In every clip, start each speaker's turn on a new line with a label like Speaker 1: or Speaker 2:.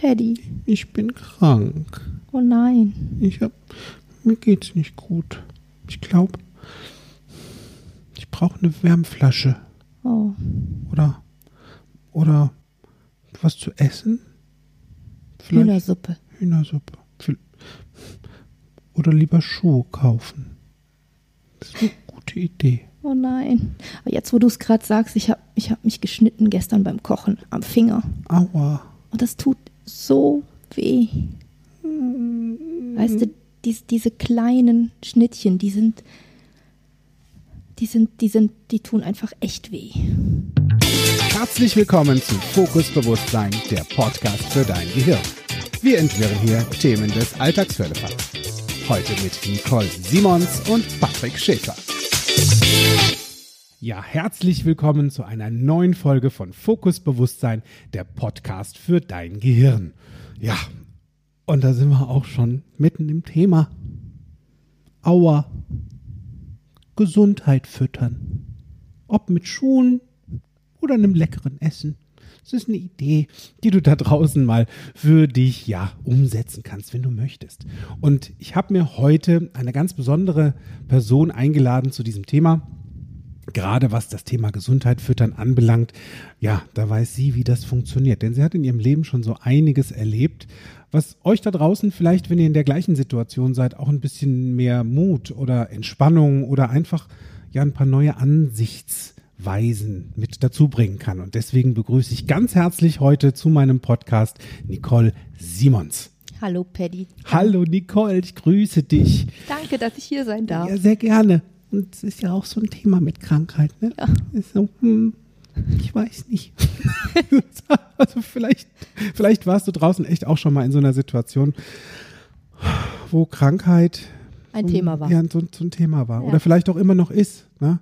Speaker 1: Paddy.
Speaker 2: Ich bin krank.
Speaker 1: Oh nein.
Speaker 2: Ich hab. Mir geht's nicht gut. Ich glaube, ich brauche eine Wärmflasche.
Speaker 1: Oh.
Speaker 2: Oder. Oder was zu essen? Vielleicht
Speaker 1: Hühnersuppe.
Speaker 2: Hühnersuppe. Oder lieber Schuhe kaufen. Das ist eine gute Idee.
Speaker 1: Oh nein. Aber jetzt, wo du es gerade sagst, ich habe ich hab mich geschnitten gestern beim Kochen am Finger.
Speaker 2: Aua.
Speaker 1: Und das tut so weh. Weißt du, dies, diese kleinen Schnittchen, die sind, die sind, die sind, die tun einfach echt weh.
Speaker 2: Herzlich willkommen zu Fokus Bewusstsein, der Podcast für dein Gehirn. Wir entwirren hier Themen des Alltagsfällefalls. Heute mit Nicole Simons und Patrick Schäfer. Ja, herzlich willkommen zu einer neuen Folge von Fokus Bewusstsein, der Podcast für dein Gehirn. Ja, und da sind wir auch schon mitten im Thema. Aua. Gesundheit füttern. Ob mit Schuhen oder einem leckeren Essen. Es ist eine Idee, die du da draußen mal für dich ja umsetzen kannst, wenn du möchtest. Und ich habe mir heute eine ganz besondere Person eingeladen zu diesem Thema. Gerade was das Thema Gesundheit füttern anbelangt, ja, da weiß sie, wie das funktioniert. Denn sie hat in ihrem Leben schon so einiges erlebt, was euch da draußen vielleicht, wenn ihr in der gleichen Situation seid, auch ein bisschen mehr Mut oder Entspannung oder einfach ja ein paar neue Ansichtsweisen mit dazu bringen kann. Und deswegen begrüße ich ganz herzlich heute zu meinem Podcast Nicole Simons.
Speaker 1: Hallo, Paddy.
Speaker 2: Hallo Nicole, ich grüße dich.
Speaker 1: Danke, dass ich hier sein darf.
Speaker 2: Ja, sehr gerne. Und es ist ja auch so ein Thema mit Krankheit, ne?
Speaker 1: Ja.
Speaker 2: Ist so, hm, ich weiß nicht. also vielleicht, vielleicht warst du draußen echt auch schon mal in so einer Situation, wo Krankheit
Speaker 1: Ein
Speaker 2: so,
Speaker 1: Thema war.
Speaker 2: Ja, so, so ein Thema war.
Speaker 1: Ja.
Speaker 2: Oder vielleicht auch immer noch ist. Ne?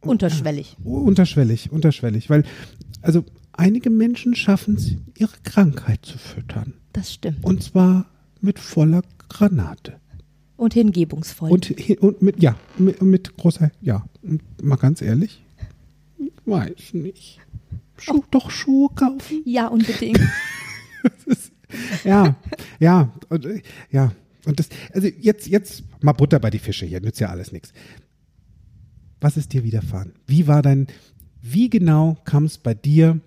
Speaker 1: Unterschwellig.
Speaker 2: Unterschwellig, unterschwellig. Weil, also einige Menschen schaffen es, ihre Krankheit zu füttern.
Speaker 1: Das stimmt.
Speaker 2: Und zwar mit voller Granate.
Speaker 1: Und hingebungsvoll.
Speaker 2: Und, und mit, ja, mit, mit großer, ja, und mal ganz ehrlich, ich weiß nicht. Schuh, doch Schuhe kaufen?
Speaker 1: ja, unbedingt.
Speaker 2: Ja, ja, und, ja. Und das, also jetzt, jetzt mal Butter bei die Fische hier, nützt ja alles nichts. Was ist dir widerfahren? Wie war dein, wie genau kam es bei dir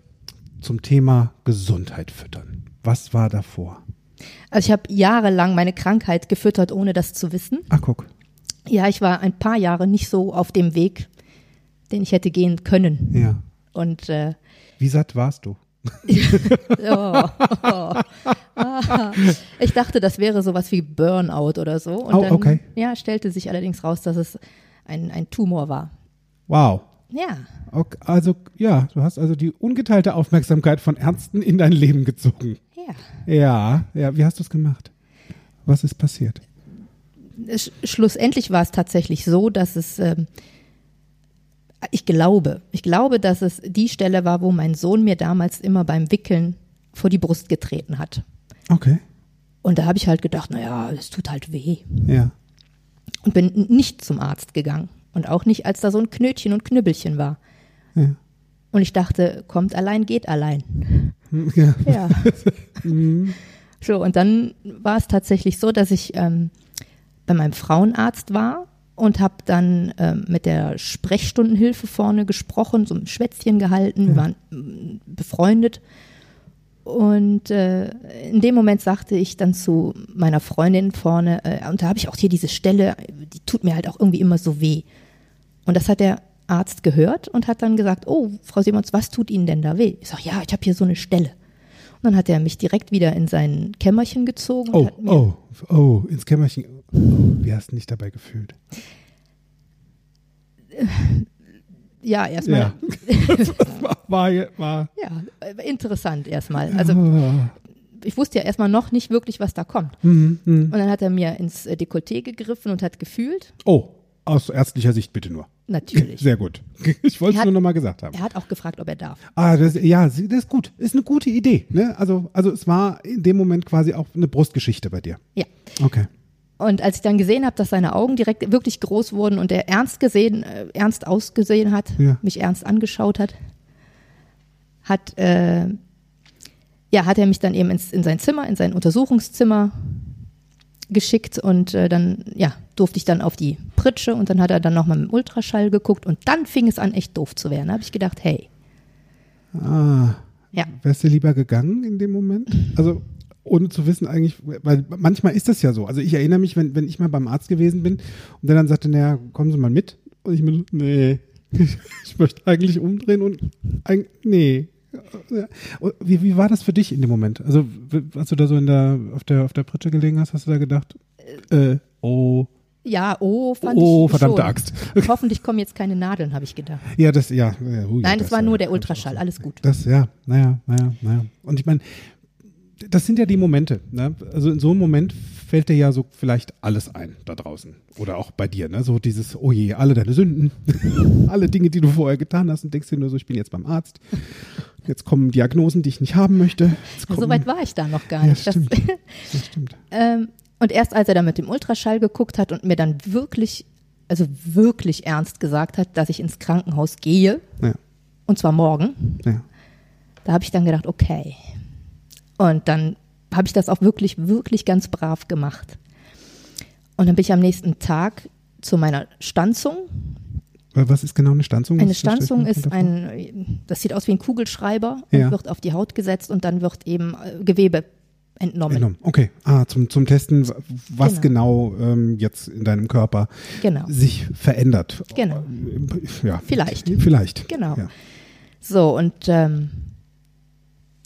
Speaker 2: zum Thema Gesundheit füttern? Was war davor?
Speaker 1: Also ich habe jahrelang meine Krankheit gefüttert, ohne das zu wissen.
Speaker 2: Ach, guck.
Speaker 1: Ja, ich war ein paar Jahre nicht so auf dem Weg, den ich hätte gehen können.
Speaker 2: Ja.
Speaker 1: Und äh,
Speaker 2: Wie satt warst du?
Speaker 1: oh, Ah. ich dachte, das wäre sowas wie Burnout oder so. Und
Speaker 2: Oh,
Speaker 1: dann,
Speaker 2: okay.
Speaker 1: Ja, stellte sich allerdings raus, dass es ein, ein Tumor war.
Speaker 2: Wow.
Speaker 1: Ja,
Speaker 2: Okay, also, ja, du hast also die ungeteilte Aufmerksamkeit von Ärzten in dein Leben gezogen.
Speaker 1: Ja.
Speaker 2: Ja, ja, wie hast du es gemacht? Was ist passiert?
Speaker 1: Sch schlussendlich war es tatsächlich so, dass es, ähm, ich glaube, ich glaube, dass es die Stelle war, wo mein Sohn mir damals immer beim Wickeln vor die Brust getreten hat.
Speaker 2: Okay.
Speaker 1: Und da habe ich halt gedacht, naja, es tut halt weh.
Speaker 2: Ja.
Speaker 1: Und bin nicht zum Arzt gegangen. Und auch nicht, als da so ein Knötchen und Knüppelchen war.
Speaker 2: Ja.
Speaker 1: Und ich dachte, kommt allein, geht allein.
Speaker 2: ja.
Speaker 1: Ja. so, und dann war es tatsächlich so, dass ich ähm, bei meinem Frauenarzt war und habe dann ähm, mit der Sprechstundenhilfe vorne gesprochen, so ein Schwätzchen gehalten, wir waren mm, befreundet. Und äh, in dem Moment sagte ich dann zu meiner Freundin vorne, äh, und da habe ich auch hier diese Stelle, die tut mir halt auch irgendwie immer so weh. Und das hat der Arzt gehört und hat dann gesagt, oh, Frau Simons, was tut Ihnen denn da weh? Ich sage, ja, ich habe hier so eine Stelle. Und dann hat er mich direkt wieder in sein Kämmerchen gezogen und
Speaker 2: Oh, oh, oh, ins Kämmerchen. Oh, wie hast du dich dabei gefühlt?
Speaker 1: ja erstmal
Speaker 2: Ja. war, war,
Speaker 1: ja, äh, interessant erstmal. Also ich wusste ja erstmal noch nicht wirklich, was da kommt.
Speaker 2: mhm, mhm.
Speaker 1: Und dann hat er mir ins äh, Dekolleté gegriffen und hat gefühlt,
Speaker 2: oh, aus ärztlicher Sicht bitte nur.
Speaker 1: natürlich.
Speaker 2: Sehr gut. Ich wollte es nur noch mal gesagt haben.
Speaker 1: Er hat auch gefragt, ob er darf.
Speaker 2: Ah, das, ja, das ist gut. Ist eine gute Idee. Ne? Also, also es war in dem Moment quasi auch eine Brustgeschichte bei dir.
Speaker 1: Ja.
Speaker 2: Okay.
Speaker 1: Und als ich dann gesehen habe, dass seine Augen direkt wirklich groß wurden und er ernst gesehen, äh, ernst ausgesehen hat,
Speaker 2: Ja.
Speaker 1: mich ernst angeschaut hat, hat, äh, ja, hat er mich dann eben ins, in sein Zimmer, in sein Untersuchungszimmer geschickt und äh, dann, ja, durfte ich dann auf die Pritsche und dann hat er dann nochmal mit dem Ultraschall geguckt und dann fing es an, echt doof zu werden. Da habe ich gedacht, hey.
Speaker 2: Ah. Ja. Wärst du lieber gegangen in dem Moment? Also, ohne zu wissen eigentlich, weil manchmal ist das ja so. Also ich erinnere mich, wenn, wenn ich mal beim Arzt gewesen bin und der dann sagte, naja, kommen Sie mal mit. Und ich mir, nee, ich möchte eigentlich umdrehen und, nee, wie, wie war das für dich in dem Moment? Also, als du da so in der, auf der, auf der Pritsche gelegen hast, hast du da gedacht, äh, oh.
Speaker 1: Ja, oh, fand
Speaker 2: oh,
Speaker 1: ich
Speaker 2: verdammte schon. Axt.
Speaker 1: Hoffentlich kommen jetzt keine Nadeln, habe ich gedacht.
Speaker 2: Ja, das, ja.
Speaker 1: ja hui, Nein, das, das war nur der Ultraschall, alles gut.
Speaker 2: Das, ja, naja, naja, naja. Und ich meine, das sind ja die Momente. Ne? Also in so einem Moment fällt dir ja so vielleicht alles ein da draußen. Oder auch bei dir, ne? So dieses, oh je, alle deine Sünden, alle Dinge, die du vorher getan hast und denkst dir nur so, ich bin jetzt beim Arzt. Jetzt kommen Diagnosen, die ich nicht haben möchte.
Speaker 1: Ja, so weit war ich da noch gar nicht.
Speaker 2: Ja, stimmt. Das stimmt.
Speaker 1: ähm, und erst als er dann mit dem Ultraschall geguckt hat und mir dann wirklich, also wirklich ernst gesagt hat, dass ich ins Krankenhaus gehe, ja. und zwar morgen, ja. da habe ich dann gedacht, okay. Und dann habe ich das auch wirklich, wirklich ganz brav gemacht. Und dann bin ich am nächsten Tag zu meiner Stanzung.
Speaker 2: Was ist genau eine Stanzung?
Speaker 1: Eine Stanzung ist ein, das sieht aus wie ein Kugelschreiber und ja. wird auf die Haut gesetzt und dann wird eben äh, Gewebe entnommen. entnommen.
Speaker 2: Okay, ah, zum, zum Testen, was genau, genau ähm, jetzt in deinem Körper
Speaker 1: genau.
Speaker 2: sich verändert.
Speaker 1: Genau.
Speaker 2: Ja.
Speaker 1: Vielleicht.
Speaker 2: Vielleicht.
Speaker 1: Genau.
Speaker 2: Ja.
Speaker 1: So, und ähm,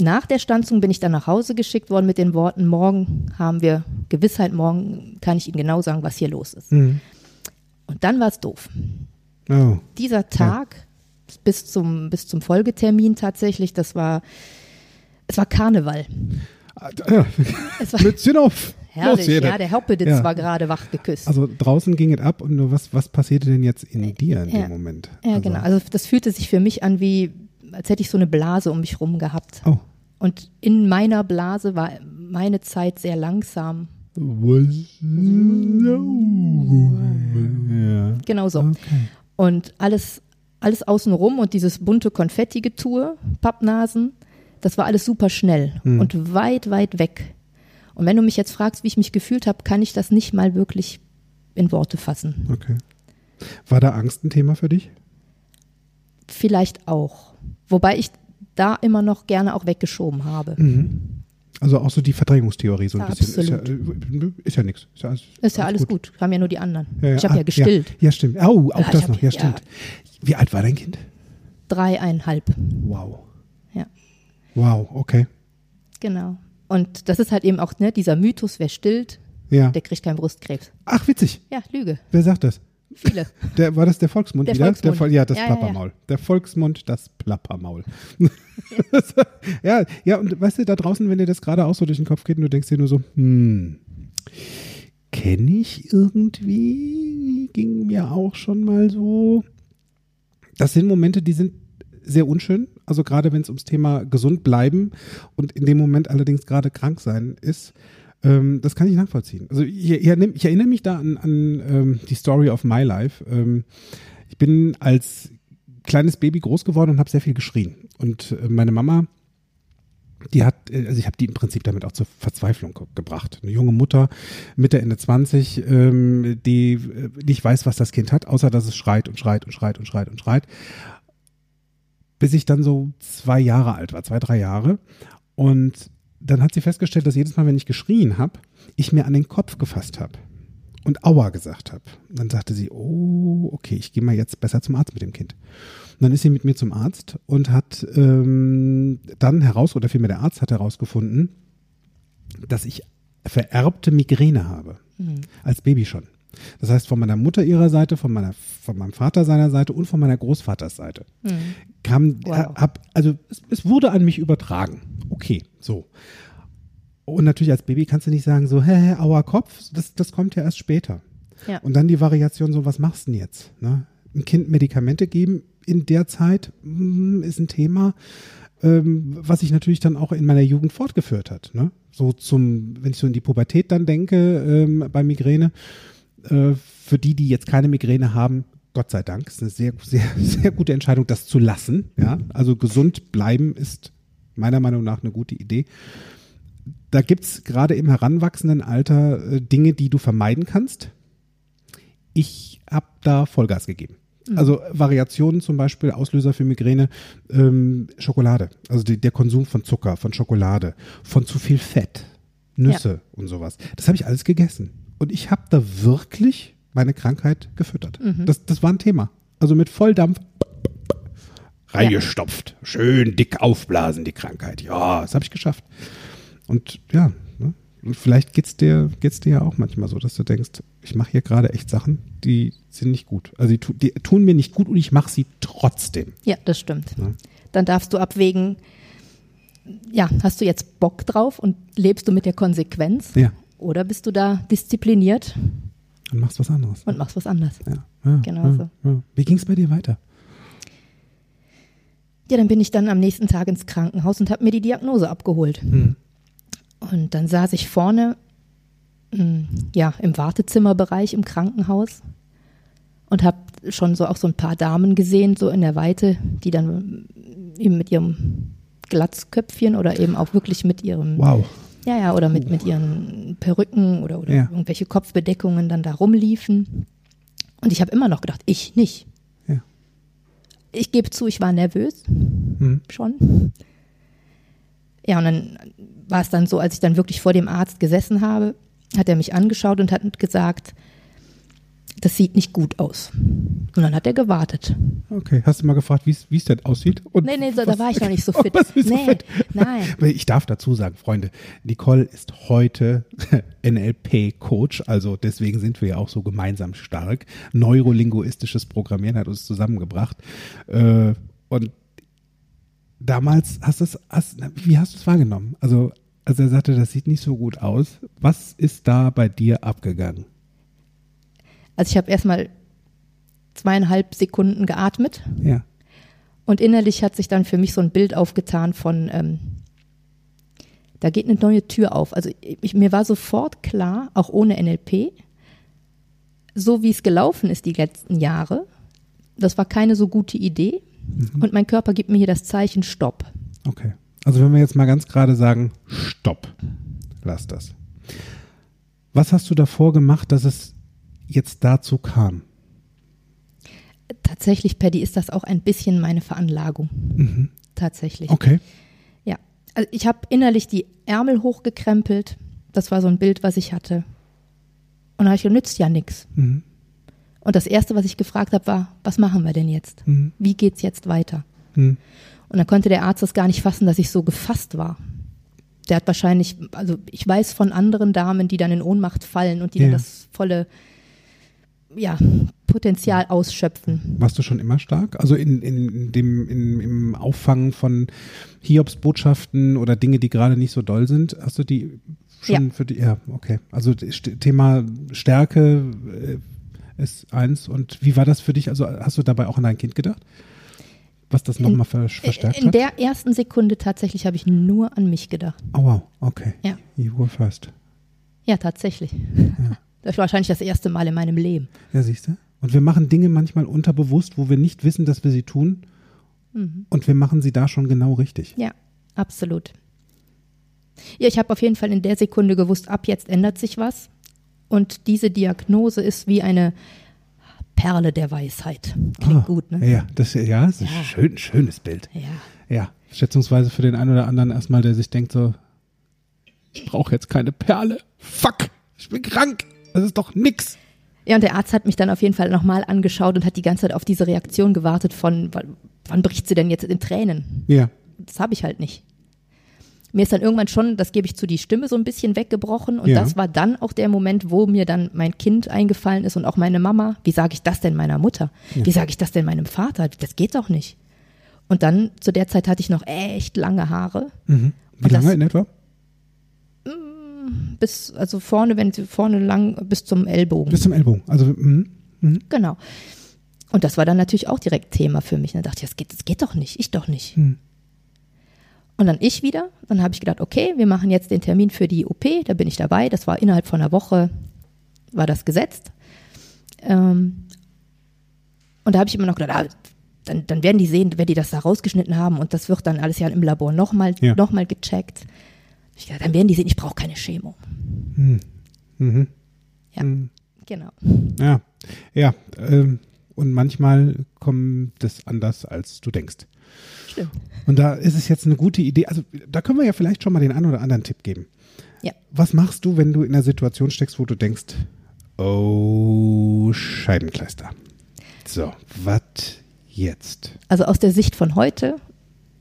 Speaker 1: nach der Stanzung bin ich dann nach Hause geschickt worden mit den Worten, morgen haben wir Gewissheit, morgen kann ich Ihnen genau sagen, was hier los ist. Mhm. Und dann war es doof. Oh. Dieser Tag ja. bis, zum, bis zum Folgetermin tatsächlich, das war, es war Karneval.
Speaker 2: Ja. Es war Mützchen auf.
Speaker 1: Herrlich, ja, der Hauptbeditz ja. war gerade wach geküsst.
Speaker 2: Also draußen ging es ab und nur was, was passierte denn jetzt in dir in
Speaker 1: ja.
Speaker 2: dem Moment?
Speaker 1: Ja, also. genau. Also das fühlte sich für mich an wie, als hätte ich so eine Blase um mich rum gehabt.
Speaker 2: Oh.
Speaker 1: Und in meiner Blase war meine Zeit sehr langsam. Genau so. Okay. Und alles, alles außenrum und dieses bunte Konfetti-Getue, Pappnasen, das war alles super schnell hm. und weit, weit weg. Und wenn du mich jetzt fragst, wie ich mich gefühlt habe, kann ich das nicht mal wirklich in Worte fassen.
Speaker 2: Okay. War da Angst ein Thema für dich?
Speaker 1: Vielleicht auch. Wobei ich da immer noch gerne auch weggeschoben habe.
Speaker 2: Mhm. Also auch so die Verdrängungstheorie so ein ja, bisschen. Ist ja, ist ja nichts.
Speaker 1: Ist ja alles, ist ja alles gut. gut. Haben ja nur die anderen. Ja, ich habe ah, ja gestillt.
Speaker 2: Ja, stimmt. Oh, auch das noch. Ja, stimmt. Wie alt war dein Kind?
Speaker 1: Dreieinhalb.
Speaker 2: Wow.
Speaker 1: Ja.
Speaker 2: Wow, okay.
Speaker 1: Genau. Und das ist halt eben auch ne, dieser Mythos, wer stillt, der kriegt keinen Brustkrebs.
Speaker 2: Ach, witzig.
Speaker 1: Ja, Lüge.
Speaker 2: Wer sagt das?
Speaker 1: Viele.
Speaker 2: Der, war das der Volksmund
Speaker 1: der
Speaker 2: wieder?
Speaker 1: Volksmund.
Speaker 2: Der, ja, das ja, Plappermaul. Ja, ja. Der Volksmund, das Plappermaul. ja, ja, und weißt du, da draußen, wenn dir das gerade auch so durch den Kopf geht und du denkst dir nur so, hm, kenne ich irgendwie, ging mir auch schon mal so. Das sind Momente, die sind sehr unschön. Also gerade wenn es ums Thema gesund bleiben und in dem Moment allerdings gerade krank sein ist. Ähm, das kann ich nachvollziehen. Also ich, ich, erinnere mich da an, an ähm, die Story of my life. Ähm, ich bin als kleines Baby groß geworden und habe sehr viel geschrien. Und äh, meine Mama, die hat, äh, also ich habe die im Prinzip damit auch zur Verzweiflung ge gebracht. Eine junge Mutter, Mitte, Ende 20, ähm, die äh, nicht weiß, was das Kind hat, außer dass es schreit und schreit und schreit und schreit und schreit. Bis ich dann so zwei Jahre alt war, zwei, drei Jahre. Und dann hat sie festgestellt, dass jedes Mal, wenn ich geschrien habe, ich mir an den Kopf gefasst habe und Aua gesagt habe. Dann sagte sie, oh, okay, ich gehe mal jetzt besser zum Arzt mit dem Kind. Und dann ist sie mit mir zum Arzt und hat ähm, dann heraus, oder vielmehr der Arzt hat herausgefunden, dass ich vererbte Migräne habe. Mhm. Als Baby schon. Das heißt, von meiner Mutter ihrer Seite, von, meiner, von meinem Vater seiner Seite und von meiner Großvaters Seite mhm. kam, wow. hab, also es, es, wurde an mich übertragen. Okay, so. Und natürlich als Baby kannst du nicht sagen, so, hä, hä, aua Kopf, das, das kommt ja erst später. Ja. Und dann die Variation, so, was machst du denn jetzt? Ne? Ein Kind Medikamente geben in der Zeit mh, hm, ist ein Thema, ähm, was sich natürlich dann auch in meiner Jugend fortgeführt hat. Ne? So zum, wenn ich so in die Pubertät dann denke, ähm, bei Migräne, äh, für die, die jetzt keine Migräne haben, Gott sei Dank, ist eine sehr, sehr, sehr gute Entscheidung, das zu lassen. Ja, also gesund bleiben ist meiner Meinung nach eine gute Idee. Da gibt es gerade im heranwachsenden Alter äh, Dinge, die du vermeiden kannst. Ich habe da Vollgas gegeben. Also Variationen zum Beispiel, Auslöser für Migräne, ähm, Schokolade. Also die, der Konsum von Zucker, von Schokolade, von zu viel Fett, Nüsse ja. und sowas. Das habe ich alles gegessen. Und ich habe da wirklich meine Krankheit gefüttert. Mhm. Das, das war ein Thema. Also mit Volldampf reingestopft. Ja. Schön dick aufblasen, die Krankheit. Ja, das habe ich geschafft. Und ja, ne? und vielleicht geht's dir, geht's dir ja auch manchmal so, dass du denkst, ich mache hier gerade echt Sachen, die sind nicht gut. Also die, die tun mir nicht gut und ich mache sie trotzdem.
Speaker 1: Ja, das stimmt. Ja. Dann darfst du abwägen, ja, hast du jetzt Bock drauf und lebst du mit der Konsequenz?
Speaker 2: Ja.
Speaker 1: Oder bist du da diszipliniert?
Speaker 2: Und machst was anderes.
Speaker 1: Und machst was anderes.
Speaker 2: Ja. ja genau so. Wie ging es bei dir weiter?
Speaker 1: Ja, dann bin ich dann am nächsten Tag ins Krankenhaus und habe mir die Diagnose abgeholt. Hm. Und dann saß ich vorne hm, ja, im Wartezimmerbereich im Krankenhaus und habe schon so auch so ein paar Damen gesehen, so in der Weite, die dann eben mit ihrem Glatzköpfchen oder eben auch wirklich mit ihrem
Speaker 2: wow.
Speaker 1: Ja, ja, oder mit, mit ihren Perücken oder, oder ja. irgendwelche Kopfbedeckungen dann da rumliefen. Und ich habe immer noch gedacht, ich nicht. Ich gebe zu, ich war nervös. Hm. Schon. Ja, und dann war es dann so, als ich dann wirklich vor dem Arzt gesessen habe, hat er mich angeschaut und hat gesagt, das sieht nicht gut aus. Und dann hat er gewartet.
Speaker 2: Okay, hast du mal gefragt, wie es denn aussieht?
Speaker 1: Und nee, nee, so, da war ich noch nicht so fit. nee, so fit? nein.
Speaker 2: Ich darf dazu sagen, Freunde, Nicole ist heute NLP-Coach, also deswegen sind wir ja auch so gemeinsam stark. Neurolinguistisches Programmieren hat uns zusammengebracht. Äh, und damals hast du es, hast, wie hast du es wahrgenommen? Also, als er sagte, das sieht nicht so gut aus, was ist da bei dir abgegangen?
Speaker 1: Also ich habe erstmal zweieinhalb Sekunden geatmet.
Speaker 2: Ja.
Speaker 1: Und innerlich hat sich dann für mich so ein Bild aufgetan von, ähm, da geht eine neue Tür auf. Also ich, mir war sofort klar, auch ohne NLP, so wie es gelaufen ist die letzten Jahre, das war keine so gute Idee. Mhm. Und mein Körper gibt mir hier das Zeichen Stopp.
Speaker 2: Okay. Also wenn wir jetzt mal ganz gerade sagen, Stopp, lass das. Was hast du davor gemacht, dass es jetzt dazu kam?
Speaker 1: Tatsächlich, Paddy, ist das auch ein bisschen meine Veranlagung. Mhm. Tatsächlich.
Speaker 2: Okay.
Speaker 1: Ja. Also ich habe innerlich die Ärmel hochgekrempelt. Das war so ein Bild, was ich hatte. Und dann habe ich gesagt, nützt ja nichts. Mhm. Und das Erste, was ich gefragt habe, war, was machen wir denn jetzt? Mhm. Wie es jetzt weiter? Mhm. Und dann konnte der Arzt das gar nicht fassen, dass ich so gefasst war. Der hat wahrscheinlich, also ich weiß von anderen Damen, die dann in Ohnmacht fallen und die ja. dann das volle ja, Potenzial ausschöpfen.
Speaker 2: Warst du schon immer stark? Also in, in dem, in, im Auffangen von Hiobs-Botschaften oder Dinge, die gerade nicht so doll sind, hast du die schon ja. für die, ja, okay. Also Thema Stärke äh, ist eins. Und wie war das für dich? Also hast du dabei auch an dein Kind gedacht? Was das nochmal ver verstärkt
Speaker 1: in hat? In der ersten Sekunde tatsächlich habe ich nur an mich gedacht.
Speaker 2: Oh wow, okay.
Speaker 1: Ja.
Speaker 2: You were first.
Speaker 1: Ja, tatsächlich. Ja. Das war wahrscheinlich das erste Mal in meinem Leben.
Speaker 2: Ja, siehst du? Und wir machen Dinge manchmal unterbewusst, wo wir nicht wissen, dass wir sie tun. Mhm. Und wir machen sie da schon genau richtig.
Speaker 1: Ja, absolut. Ja, ich habe auf jeden Fall in der Sekunde gewusst, ab jetzt ändert sich was. Und diese Diagnose ist wie eine Perle der Weisheit. Klingt ah, gut, ne?
Speaker 2: Ja, das, ja, das ist ja. ein schön, schönes Bild.
Speaker 1: Ja.
Speaker 2: Ja, schätzungsweise für den einen oder anderen erstmal, der sich denkt so, ich brauche jetzt keine Perle. Fuck, ich bin krank. Das ist doch nix.
Speaker 1: Ja, und der Arzt hat mich dann auf jeden Fall nochmal angeschaut und hat die ganze Zeit auf diese Reaktion gewartet von, wann bricht sie denn jetzt in Tränen?
Speaker 2: Ja.
Speaker 1: Das habe ich halt nicht. Mir ist dann irgendwann schon, das gebe ich zu, die Stimme so ein bisschen weggebrochen. Und ja. das war dann auch der Moment, wo mir dann mein Kind eingefallen ist und auch meine Mama. Wie sage ich das denn meiner Mutter? Ja. Wie sage ich das denn meinem Vater? Das geht doch nicht. Und dann, zu der Zeit hatte ich noch echt lange Haare.
Speaker 2: Mhm. Wie lange das, in etwa?
Speaker 1: Bis, also vorne, wenn sie vorne lang, bis zum Ellbogen.
Speaker 2: Bis zum Ellbogen, also, mh,
Speaker 1: mh. Genau. Und das war dann natürlich auch direkt Thema für mich. Dann dachte ich, das geht, das geht doch nicht, ich doch nicht. Mhm. Und dann ich wieder. Dann habe ich gedacht, okay, wir machen jetzt den Termin für die OP. Da bin ich dabei. Das war innerhalb von einer Woche, war das gesetzt. Ähm, und da habe ich immer noch gedacht, ah, dann, dann werden die sehen, wenn die das da rausgeschnitten haben und das wird dann alles ja im Labor nochmal
Speaker 2: Ja.
Speaker 1: noch mal gecheckt. Ich dachte, dann werden die sehen, ich brauche keine Chemo.
Speaker 2: Mhm.
Speaker 1: Ja, genau.
Speaker 2: Ja, ja. Ähm, und manchmal kommt das anders, als du denkst.
Speaker 1: Stimmt.
Speaker 2: Und da ist es jetzt eine gute Idee. Also da können wir ja vielleicht schon mal den einen oder anderen Tipp geben.
Speaker 1: Ja.
Speaker 2: Was machst du, wenn du in einer Situation steckst, wo du denkst, oh, Scheibenkleister. So, was jetzt?
Speaker 1: Also aus der Sicht von heute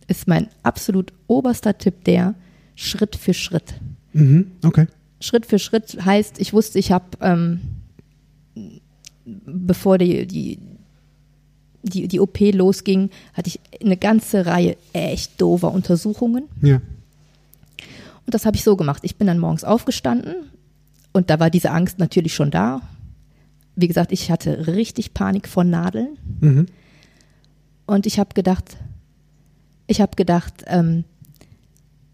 Speaker 1: ist mein absolut oberster Tipp der Schritt für Schritt.
Speaker 2: Mhm, okay.
Speaker 1: Schritt für Schritt heißt, ich wusste, ich habe, ähm, bevor die, die, die, die OP losging, hatte ich eine ganze Reihe echt doofer Untersuchungen.
Speaker 2: Ja.
Speaker 1: Und das habe ich so gemacht. Ich bin dann morgens aufgestanden und da war diese Angst natürlich schon da. Wie gesagt, ich hatte richtig Panik vor Nadeln.
Speaker 2: Mhm.
Speaker 1: Und ich habe gedacht, ich habe gedacht, ähm,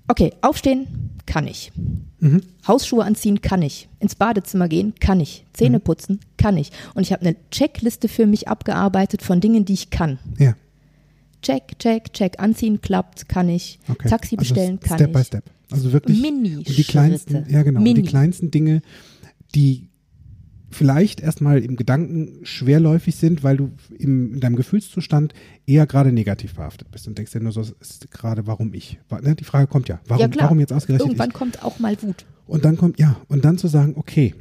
Speaker 1: okay, aufstehen kann ich.
Speaker 2: Mhm.
Speaker 1: Hausschuhe anziehen kann ich. Ins Badezimmer gehen kann ich. Zähne putzen kann ich. Und ich habe eine Checkliste für mich abgearbeitet von Dingen, die ich kann.
Speaker 2: Ja.
Speaker 1: Check, check, check. Anziehen klappt, kann ich.
Speaker 2: Okay.
Speaker 1: Taxi bestellen
Speaker 2: also
Speaker 1: kann
Speaker 2: Step
Speaker 1: ich.
Speaker 2: by Step. Also wirklich
Speaker 1: Mini
Speaker 2: die kleinsten, ja genau, und die
Speaker 1: Mini.
Speaker 2: kleinsten Dinge, die vielleicht erstmal im Gedanken schwerläufig sind, weil du im, in deinem Gefühlszustand eher gerade negativ behaftet bist und denkst dir nur so, ist gerade warum ich. Ne? Die Frage kommt ja, warum,
Speaker 1: ja,
Speaker 2: warum jetzt ausgerechnet
Speaker 1: Irgendwann
Speaker 2: ich?
Speaker 1: kommt auch mal Wut.
Speaker 2: Und dann kommt, ja, und dann zu sagen, okay,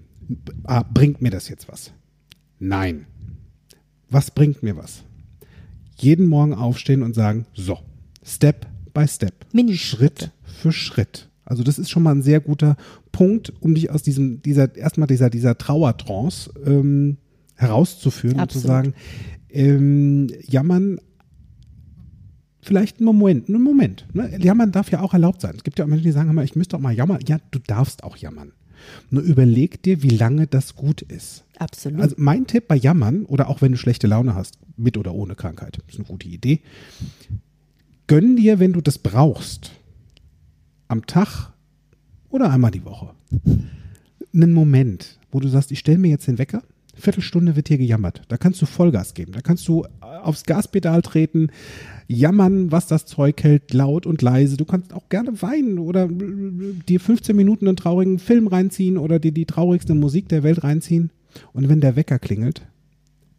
Speaker 2: ah, bringt mir das jetzt was? Nein. Was bringt mir was? Jeden Morgen aufstehen und sagen, so, Step by Step,
Speaker 1: Minischritte.
Speaker 2: Schritt für Schritt. Also das ist schon mal ein sehr guter Punkt, um dich aus diesem, dieser, erstmal dieser, dieser Trauertrance ähm, herauszuführen und zu
Speaker 1: Absolut.
Speaker 2: sagen, ähm, jammern vielleicht einen Moment, einen Moment. Ne? Jammern darf ja auch erlaubt sein. Es gibt ja auch Menschen, die sagen immer, ich müsste auch mal jammern. Ja, du darfst auch jammern. Nur überleg dir, wie lange das gut ist.
Speaker 1: Absolut.
Speaker 2: Also mein Tipp bei Jammern oder auch wenn du schlechte Laune hast, mit oder ohne Krankheit, ist eine gute Idee. Gönn dir, wenn du das brauchst, am Tag oder einmal die Woche, einen Moment, wo du sagst, ich stelle mir jetzt den Wecker, Viertelstunde wird hier gejammert. Da kannst du Vollgas geben. Da kannst du aufs Gaspedal treten, jammern, was das Zeug hält, laut und leise. Du kannst auch gerne weinen oder äh, dir 15 Minuten einen traurigen Film reinziehen oder dir die traurigste Musik der Welt reinziehen. Und wenn der Wecker klingelt,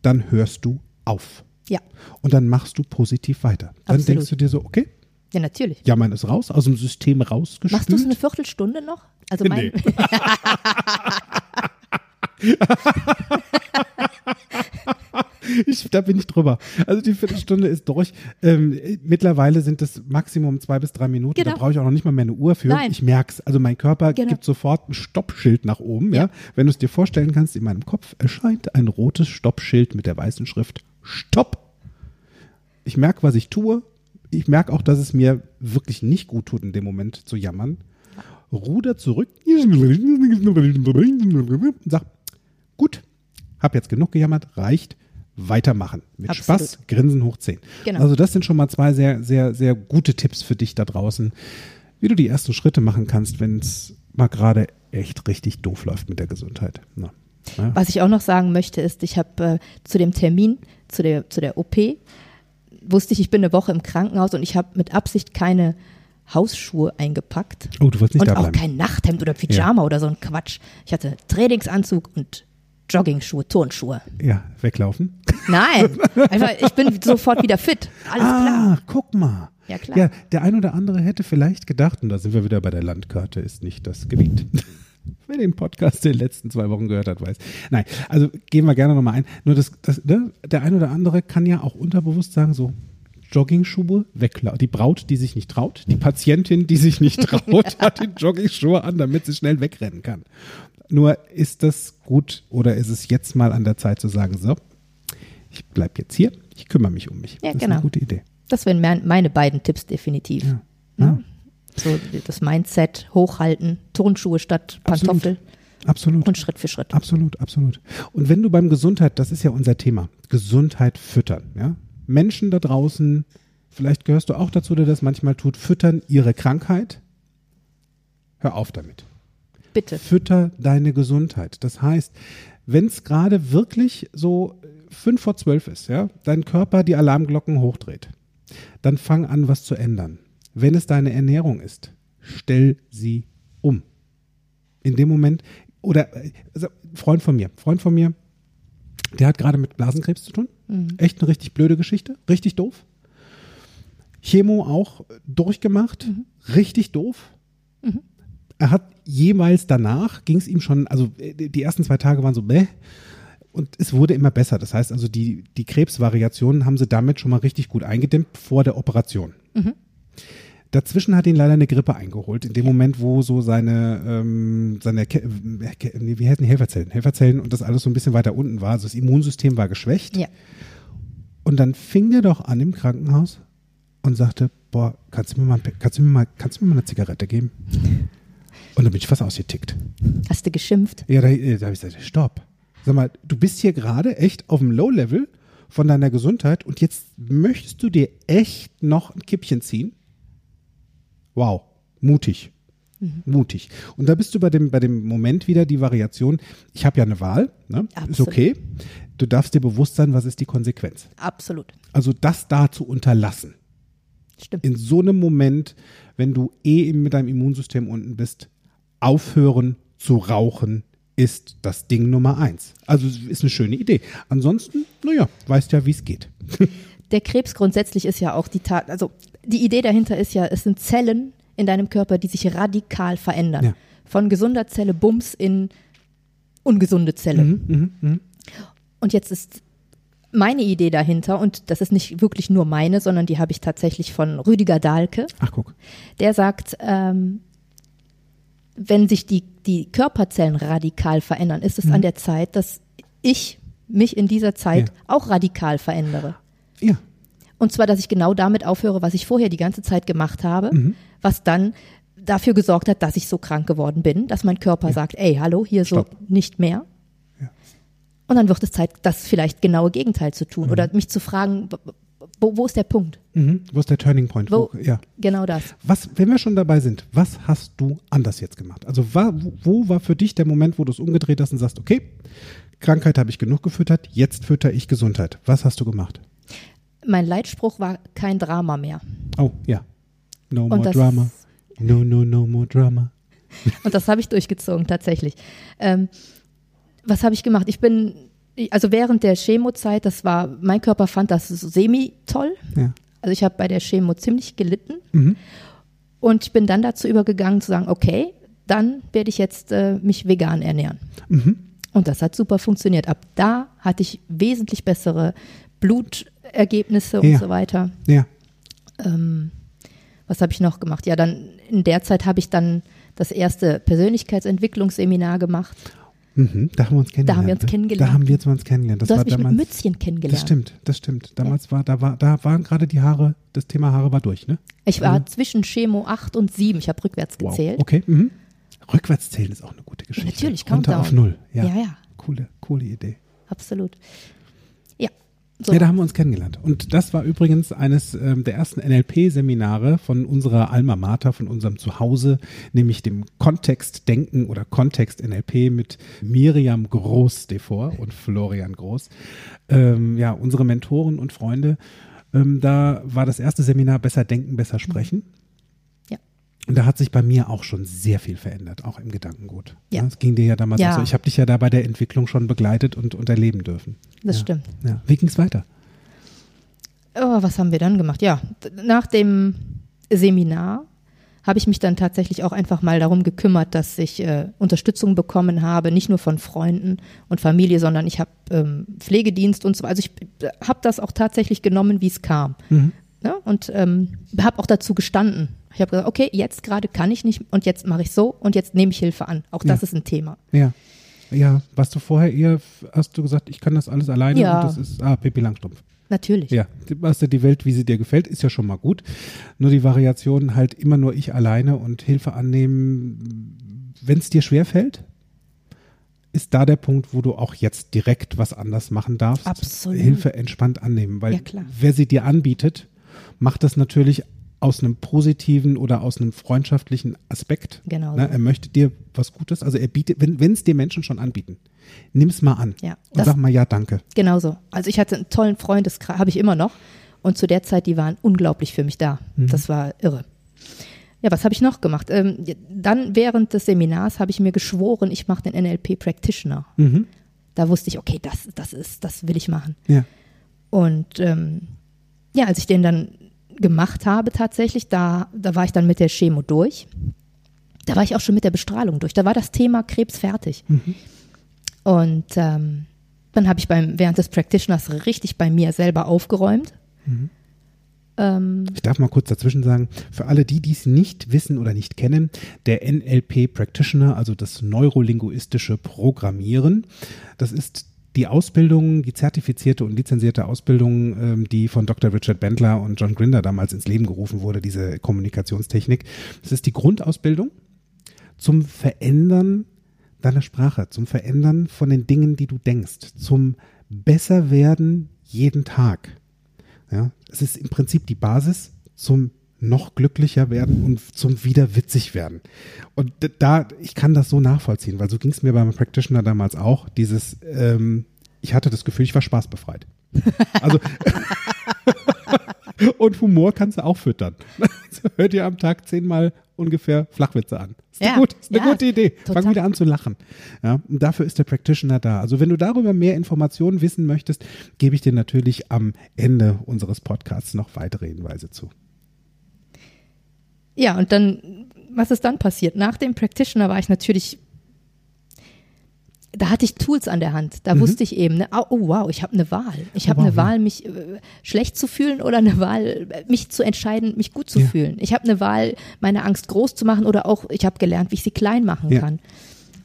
Speaker 2: dann hörst du auf.
Speaker 1: ja,
Speaker 2: Und dann machst du positiv weiter. Dann
Speaker 1: Absolut.
Speaker 2: denkst du dir so, okay,
Speaker 1: ja, natürlich.
Speaker 2: jammern ist raus, aus dem System rausgespült.
Speaker 1: Machst du es eine Viertelstunde noch? Also mein,
Speaker 2: Nee. Ich, da bin ich drüber. Also die Viertelstunde ist durch. Ähm, mittlerweile sind es Maximum zwei bis drei Minuten. Da
Speaker 1: Genau.
Speaker 2: brauche ich auch noch nicht mal mehr eine Uhr für.
Speaker 1: Nein.
Speaker 2: Ich merk's. Also mein Körper
Speaker 1: Genau.
Speaker 2: gibt sofort ein Stoppschild nach oben. Ja.
Speaker 1: Ja.
Speaker 2: Wenn du es dir vorstellen kannst, in meinem Kopf erscheint ein rotes Stoppschild mit der weißen Schrift Stopp. Ich merke, was ich tue. Ich merke auch, dass es mir wirklich nicht gut tut, in dem Moment zu jammern. Ruder zurück. Sag, gut, hab jetzt genug gejammert, reicht, weitermachen. Mit
Speaker 1: Absolut.
Speaker 2: Spaß, Grinsen hoch 10.
Speaker 1: Genau.
Speaker 2: Also das sind schon mal zwei sehr, sehr, sehr gute Tipps für dich da draußen, wie du die ersten Schritte machen kannst, wenn es mal gerade echt richtig doof läuft mit der Gesundheit. Na, ja.
Speaker 1: Was ich auch noch sagen möchte, ist, ich habe äh, zu dem Termin, zu der, zu der OP, wusste ich, ich bin eine Woche im Krankenhaus und ich habe mit Absicht keine Hausschuhe eingepackt.
Speaker 2: Oh, du wolltest nicht
Speaker 1: und
Speaker 2: da
Speaker 1: auch kein Nachthemd oder Pyjama oder so ein Quatsch. Ich hatte Trainingsanzug und Joggingschuhe, Turnschuhe.
Speaker 2: Ja, weglaufen.
Speaker 1: Nein, einfach, ich bin sofort wieder fit. Alles klar.
Speaker 2: Ah, guck mal.
Speaker 1: Ja, klar.
Speaker 2: Ja, der ein oder andere hätte vielleicht gedacht, und da sind wir wieder bei der Landkarte, ist nicht das Gebiet. Wer den Podcast der letzten zwei Wochen gehört hat, weiß. Nein, also gehen wir gerne nochmal ein. Nur das, das ne, der ein oder andere kann ja auch unterbewusst sagen, so, Joggingschuhe weglassen. Die Braut, die sich nicht traut, die Patientin, die sich nicht traut, hat die Joggingschuhe an, damit sie schnell wegrennen kann. Nur ist das gut oder ist es jetzt mal an der Zeit zu sagen, so, ich bleib jetzt hier, ich kümmere mich um mich.
Speaker 1: Ja,
Speaker 2: das ist
Speaker 1: genau.
Speaker 2: eine gute Idee.
Speaker 1: Das wären mein, meine beiden Tipps definitiv.
Speaker 2: Ja. Ja,
Speaker 1: So das Mindset hochhalten, Turnschuhe statt Pantoffel
Speaker 2: absolut.
Speaker 1: und Schritt für Schritt.
Speaker 2: Absolut, absolut. Und wenn du beim Gesundheit, das ist ja unser Thema, Gesundheit füttern, ja? Menschen da draußen, vielleicht gehörst du auch dazu, der das manchmal tut, füttern ihre Krankheit. Hör auf damit.
Speaker 1: Bitte.
Speaker 2: Fütter deine Gesundheit. Das heißt, wenn es gerade wirklich so fünf vor zwölf ist, ja, dein Körper die Alarmglocken hochdreht, dann fang an, was zu ändern. Wenn es deine Ernährung ist, stell sie um. In dem Moment, oder also, Freund von mir, Freund von mir, der hat gerade mit Blasenkrebs zu tun. Mhm. Echt eine richtig blöde Geschichte, richtig doof. Chemo auch durchgemacht, mhm. richtig doof. Mhm. Er hat jemals danach, ging es ihm schon, also die ersten zwei Tage waren so, bäh, und es wurde immer besser. Das heißt also, die, die Krebsvariationen haben sie damit schon mal richtig gut eingedämmt vor der Operation. Mhm. Dazwischen hat ihn leider eine Grippe eingeholt, in dem Moment, wo so seine, ähm, seine äh, nee, wie heißen die Helferzellen? Helferzellen und das alles so ein bisschen weiter unten war. Also das Immunsystem war geschwächt.
Speaker 1: Ja.
Speaker 2: Und dann fing der doch an im Krankenhaus und sagte, boah, kannst du mir mal, kannst du mir mal, kannst du mir mal eine Zigarette geben? Und dann bin ich fast ausgetickt.
Speaker 1: Hast du geschimpft?
Speaker 2: Ja, da, äh, da habe ich gesagt, stopp. Sag mal, du bist hier gerade echt auf dem Low-Level von deiner Gesundheit und jetzt möchtest du dir echt noch ein Kippchen ziehen? Wow, mutig. Mhm. Mutig. Und da bist du bei dem, bei dem Moment wieder die Variation, ich habe ja eine Wahl, ne? ist okay. Du darfst dir bewusst sein, was ist die Konsequenz.
Speaker 1: Absolut.
Speaker 2: Also das da zu unterlassen.
Speaker 1: Stimmt.
Speaker 2: In so einem Moment, wenn du eh mit deinem Immunsystem unten bist, aufhören zu rauchen ist das Ding Nummer eins. Also ist eine schöne Idee. Ansonsten, naja, weißt ja, wie es geht.
Speaker 1: Der Krebs grundsätzlich ist ja auch die Tat, also die Idee dahinter ist ja, es sind Zellen in deinem Körper, die sich radikal verändern. Ja. Von gesunder Zelle Bums in ungesunde Zelle. Mhm, mh, mh. Und jetzt ist meine Idee dahinter, und das ist nicht wirklich nur meine, sondern die habe ich tatsächlich von Rüdiger Dahlke.
Speaker 2: Ach, guck.
Speaker 1: Der sagt, ähm, wenn sich die, die Körperzellen radikal verändern, ist es mhm. an der Zeit, dass ich mich in dieser Zeit ja. auch radikal verändere.
Speaker 2: Ja.
Speaker 1: Und zwar, dass ich genau damit aufhöre, was ich vorher die ganze Zeit gemacht habe, mhm. was dann dafür gesorgt hat, dass ich so krank geworden bin, dass mein Körper ja. sagt, ey, hallo, hier Stopp. so nicht mehr. Ja. Und dann wird es Zeit, das vielleicht genaue Gegenteil zu tun mhm. oder mich zu fragen, wo, wo ist der Punkt?
Speaker 2: Mhm. Wo ist der Turning Point?
Speaker 1: Wo, wo, ja. Genau das.
Speaker 2: Was, wenn wir schon dabei sind, was hast du anders jetzt gemacht? Also war, wo war für dich der Moment, wo du es umgedreht hast und sagst, okay, Krankheit habe ich genug gefüttert, jetzt fütter ich Gesundheit. Was hast du gemacht?
Speaker 1: Mein Leitspruch war kein Drama mehr.
Speaker 2: Oh, ja. No more drama. No, no, no more drama.
Speaker 1: Und das habe ich durchgezogen, tatsächlich. Ähm, was habe ich gemacht? Ich bin also während der Chemozeit, das war, mein Körper fand das semi toll. Ja. Also ich habe bei der Chemo ziemlich gelitten. Mhm. Und ich bin dann dazu übergegangen zu sagen, okay, dann werde ich jetzt äh, mich vegan ernähren. Mhm. Und das hat super funktioniert. Ab da hatte ich wesentlich bessere Blutergebnisse und so weiter.
Speaker 2: Ja.
Speaker 1: Ähm, was habe ich noch gemacht? Ja, dann in der Zeit habe ich dann das erste Persönlichkeitsentwicklungsseminar gemacht.
Speaker 2: Mhm, da haben wir uns kennengelernt.
Speaker 1: Da haben wir uns
Speaker 2: ne?
Speaker 1: kennengelernt.
Speaker 2: Da haben wir uns kennengelernt.
Speaker 1: Das du hast mich damals, mit Mützchen kennengelernt.
Speaker 2: Das stimmt, das stimmt. Damals ja. war, da war, da waren gerade die Haare, das Thema Haare war durch, ne?
Speaker 1: Ich war also, zwischen Chemo 8 und 7. Ich habe rückwärts gezählt.
Speaker 2: Wow. Okay. Mhm. Rückwärts zählen ist auch eine gute Geschichte.
Speaker 1: Ja, natürlich,
Speaker 2: Runter auf null. Ja.
Speaker 1: ja, ja.
Speaker 2: Coole, coole Idee.
Speaker 1: Absolut.
Speaker 2: So. Ja, da haben wir uns kennengelernt. Und das war übrigens eines ähm, der ersten NLP-Seminare von unserer Alma Mater, von unserem Zuhause, nämlich dem Kontextdenken oder Kontext NLP mit Miriam Groß devor und Florian Groß. Ähm, ja, unsere Mentoren und Freunde. Ähm, da war das erste Seminar Besser Denken, Besser Sprechen.
Speaker 1: Ja.
Speaker 2: Und da hat sich bei mir auch schon sehr viel verändert, auch im Gedankengut.
Speaker 1: Ja.
Speaker 2: Das ging dir ja damals ja. so. Ich habe dich ja da bei der Entwicklung schon begleitet und, und erleben dürfen.
Speaker 1: Das
Speaker 2: ja.
Speaker 1: stimmt.
Speaker 2: Ja. Wie ging es weiter?
Speaker 1: Oh, was haben wir dann gemacht? Ja, nach dem Seminar habe ich mich dann tatsächlich auch einfach mal darum gekümmert, dass ich äh, Unterstützung bekommen habe, nicht nur von Freunden und Familie, sondern ich habe ähm, Pflegedienst und so. Also ich äh, habe das auch tatsächlich genommen, wie es kam. Mhm. Ja, und ähm, habe auch dazu gestanden. Ich habe gesagt, okay, jetzt gerade kann ich nicht und jetzt mache ich so und jetzt nehme ich Hilfe an. Auch das
Speaker 2: ja.
Speaker 1: ist ein Thema.
Speaker 2: Ja. Ja, warst du vorher eher, hast du gesagt, ich kann das alles alleine
Speaker 1: ja.
Speaker 2: und das ist, ah, Pippi Langstumpf.
Speaker 1: Natürlich.
Speaker 2: Ja, du hast ja die Welt, wie sie dir gefällt, ist ja schon mal gut. Nur die Variation halt immer nur ich alleine und Hilfe annehmen, wenn es dir schwerfällt, ist da der Punkt, wo du auch jetzt direkt was anders machen darfst.
Speaker 1: Absolut.
Speaker 2: Hilfe entspannt annehmen, weil
Speaker 1: ja,
Speaker 2: wer sie dir anbietet, macht das natürlich aus einem positiven oder aus einem freundschaftlichen Aspekt.
Speaker 1: Genau.
Speaker 2: Ne? Er möchte dir was Gutes, also er bietet, wenn es dir Menschen schon anbieten, nimm es mal an
Speaker 1: Ja,
Speaker 2: und sag mal ja, danke.
Speaker 1: Genau so. Also ich hatte einen tollen Freundeskreis, habe ich immer noch. Und zu der Zeit, die waren unglaublich für mich da. Das war irre. Ja, was habe ich noch gemacht? Ähm, dann während des Seminars habe ich mir geschworen, ich mache den NLP Practitioner.
Speaker 2: Mhm.
Speaker 1: Da wusste ich, okay, das, das ist, das will ich machen.
Speaker 2: Ja.
Speaker 1: Und ähm, ja, als ich den dann gemacht habe tatsächlich, da, da war ich dann mit der Chemo durch. Da war ich auch schon mit der Bestrahlung durch. Da war das Thema Krebs fertig. Und ähm, dann habe ich beim, während des Practitioners richtig bei mir selber aufgeräumt. Ähm,
Speaker 2: Ich darf mal kurz dazwischen sagen, für alle die, die es nicht wissen oder nicht kennen, der NLP Practitioner, also das neurolinguistische Programmieren, das ist die Ausbildung, die zertifizierte und lizenzierte Ausbildung, ähm, die von Dr. Richard Bendler und John Grinder damals ins Leben gerufen wurde, diese Kommunikationstechnik. Das ist die Grundausbildung zum Verändern deiner Sprache, zum Verändern von den Dingen, die du denkst, zum Besserwerden jeden Tag. Ja, es ist im Prinzip die Basis zum noch glücklicher werden und zum wieder witzig werden. Und da, ich kann das so nachvollziehen, weil so ging es mir beim Practitioner damals auch. Dieses, ähm, ich hatte das Gefühl, ich war spaßbefreit. Also und Humor kannst du auch füttern. Also Hör dir am Tag zehnmal ungefähr Flachwitze an. Ist eine,
Speaker 1: Ja,
Speaker 2: gut, ist eine
Speaker 1: ja,
Speaker 2: gute Idee.
Speaker 1: total.
Speaker 2: Fang wieder an zu lachen. Ja, und dafür ist der Practitioner da. Also wenn du darüber mehr Informationen wissen möchtest, gebe ich dir natürlich am Ende unseres Podcasts noch weitere Hinweise zu.
Speaker 1: Ja, und dann, was ist dann passiert? Nach dem Practitioner war ich natürlich, da hatte ich Tools an der Hand. Da wusste ich eben, ne, oh, oh wow, ich habe eine Wahl. Ich
Speaker 2: Oh,
Speaker 1: habe
Speaker 2: wow,
Speaker 1: eine
Speaker 2: ja.
Speaker 1: Wahl, mich äh, schlecht zu fühlen oder eine Wahl, äh, mich zu entscheiden, mich gut zu
Speaker 2: Ja.
Speaker 1: fühlen. Ich habe eine Wahl, meine Angst groß zu machen oder auch, ich habe gelernt, wie ich sie klein machen
Speaker 2: Ja.
Speaker 1: kann.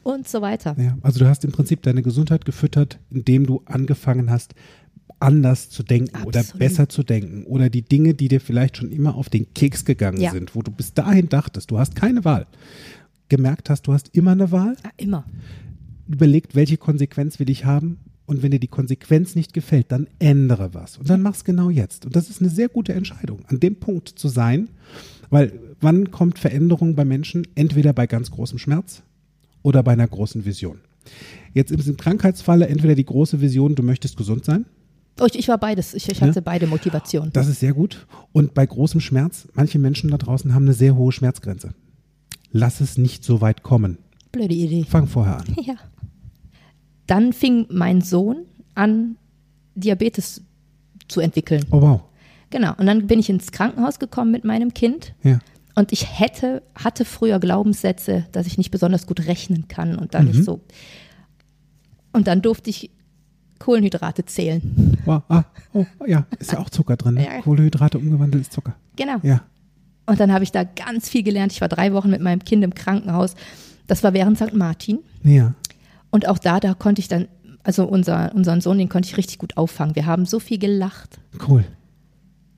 Speaker 1: Und so weiter.
Speaker 2: Ja, also du hast im Prinzip deine Gesundheit gefüttert, indem du angefangen hast, anders zu denken oder
Speaker 1: Absolut.
Speaker 2: besser zu denken oder die Dinge, die dir vielleicht schon immer auf den Keks gegangen
Speaker 1: Ja.
Speaker 2: sind, wo du bis dahin dachtest, du hast keine Wahl, gemerkt hast, du hast immer eine Wahl,
Speaker 1: Ja, immer.
Speaker 2: überlegt, welche Konsequenz will ich haben und wenn dir die Konsequenz nicht gefällt, dann ändere was und dann mach's genau jetzt und das ist eine sehr gute Entscheidung, an dem Punkt zu sein, weil wann kommt Veränderung bei Menschen? Entweder bei ganz großem Schmerz oder bei einer großen Vision. Jetzt im Krankheitsfalle entweder die große Vision, du möchtest gesund sein,
Speaker 1: ich, ich war beides. Ich, ich hatte beide Motivationen.
Speaker 2: das ist sehr gut. Und bei großem Schmerz, manche Menschen da draußen haben eine sehr hohe Schmerzgrenze. Lass es nicht so weit kommen.
Speaker 1: Blöde Idee.
Speaker 2: Fang vorher an.
Speaker 1: Ja. Dann fing mein Sohn an, Diabetes zu entwickeln.
Speaker 2: Oh wow.
Speaker 1: Genau. Und dann bin ich ins Krankenhaus gekommen mit meinem Kind.
Speaker 2: Ja.
Speaker 1: Und ich hätte, hatte früher Glaubenssätze, dass ich nicht besonders gut rechnen kann und dann nicht so. Und dann durfte ich Kohlenhydrate zählen.
Speaker 2: Wow. Ah, oh, ja, ist ja auch Zucker drin. Ne?
Speaker 1: Ja.
Speaker 2: Kohlenhydrate umgewandelt ist Zucker.
Speaker 1: Genau.
Speaker 2: Ja.
Speaker 1: Und dann habe ich da ganz viel gelernt. Ich war drei Wochen mit meinem Kind im Krankenhaus. Das war während St. Martin.
Speaker 2: Ja.
Speaker 1: Und auch da, da konnte ich dann, also unser, unseren Sohn, den konnte ich richtig gut auffangen. Wir haben so viel gelacht.
Speaker 2: Cool.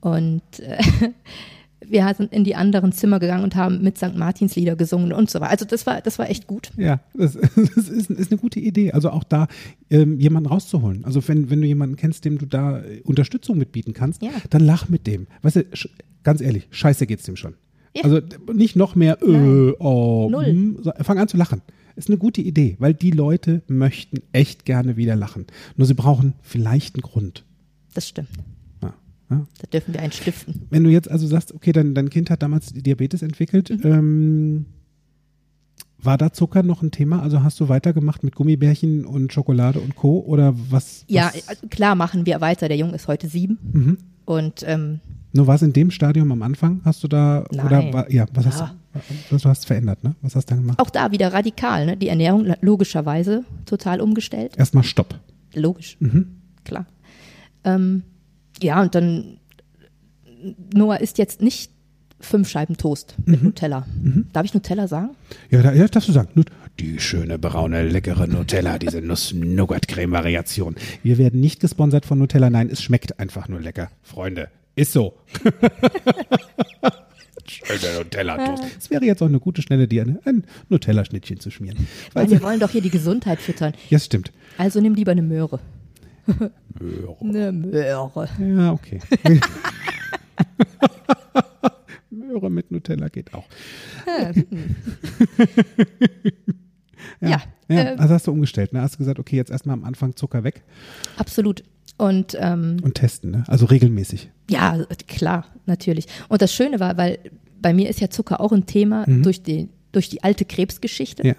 Speaker 1: Und äh, wir sind in die anderen Zimmer gegangen und haben mit St. Martins Lieder gesungen und so weiter. Also das war, das war echt gut.
Speaker 2: Ja, das, das ist, ist eine gute Idee. Also auch da ähm, jemanden rauszuholen. Also wenn, wenn du jemanden kennst, dem du da äh, Unterstützung mitbieten kannst,
Speaker 1: Ja.
Speaker 2: dann lach mit dem. Weißt du, ganz ehrlich, scheiße geht's dem schon.
Speaker 1: Ja.
Speaker 2: Also nicht noch mehr, äh, oh,
Speaker 1: Null.
Speaker 2: hm, fang an zu lachen. Ist eine gute Idee, weil die Leute möchten echt gerne wieder lachen. Nur sie brauchen vielleicht einen Grund.
Speaker 1: Das stimmt.
Speaker 2: Ja.
Speaker 1: Da dürfen wir einen stiften.
Speaker 2: Wenn du jetzt also sagst, okay, dein, dein Kind hat damals Diabetes entwickelt,
Speaker 1: Mhm.
Speaker 2: ähm, war da Zucker noch ein Thema? Also hast du weitergemacht mit Gummibärchen und Schokolade und Co. oder was?
Speaker 1: Ja,
Speaker 2: was,
Speaker 1: also klar machen wir weiter. Der Junge ist heute sieben.
Speaker 2: Mhm.
Speaker 1: Und ähm,
Speaker 2: Nur war es in dem Stadium am Anfang? Hast du da oder
Speaker 1: Nein.
Speaker 2: war, ja, was hast
Speaker 1: Ja.
Speaker 2: du? Du hast verändert, ne? Was hast du dann gemacht?
Speaker 1: auch da wieder radikal. Ne? Die Ernährung logischerweise total umgestellt.
Speaker 2: Erstmal Stopp.
Speaker 1: Logisch,
Speaker 2: Mhm.
Speaker 1: klar. Ähm, ja, und dann Noah isst jetzt nicht fünf Scheiben Toast mit
Speaker 2: Mhm.
Speaker 1: Nutella. Darf ich Nutella sagen?
Speaker 2: Ja, da, ja, darfst du sagen. Die schöne, braune, leckere Nutella, diese Nuss-Nougat-Creme-Variation. Wir werden nicht gesponsert von Nutella. Nein, es schmeckt einfach nur lecker. Freunde, ist so. Schöne Nutella-Toast. Es wäre jetzt auch eine gute, schnelle Idee, ein- Nutella-Schnittchen zu schmieren.
Speaker 1: Weil wir wollen doch hier die Gesundheit füttern.
Speaker 2: Ja, stimmt.
Speaker 1: Also nimm lieber eine Möhre.
Speaker 2: Möhre.
Speaker 1: Eine Möhre.
Speaker 2: Ja, okay. Möhre mit Nutella geht auch.
Speaker 1: Ja,
Speaker 2: ja,
Speaker 1: ja,
Speaker 2: ja.
Speaker 1: äh,
Speaker 2: also hast du umgestellt, ne? Hast du gesagt, okay, jetzt erstmal am Anfang Zucker weg
Speaker 1: absolut. Und ähm,
Speaker 2: und testen, ne? Also regelmäßig.
Speaker 1: Ja, klar, natürlich. Und das Schöne war, weil bei mir ist ja Zucker auch ein Thema durch, die, durch die alte Krebsgeschichte.
Speaker 2: Mhm. Ja.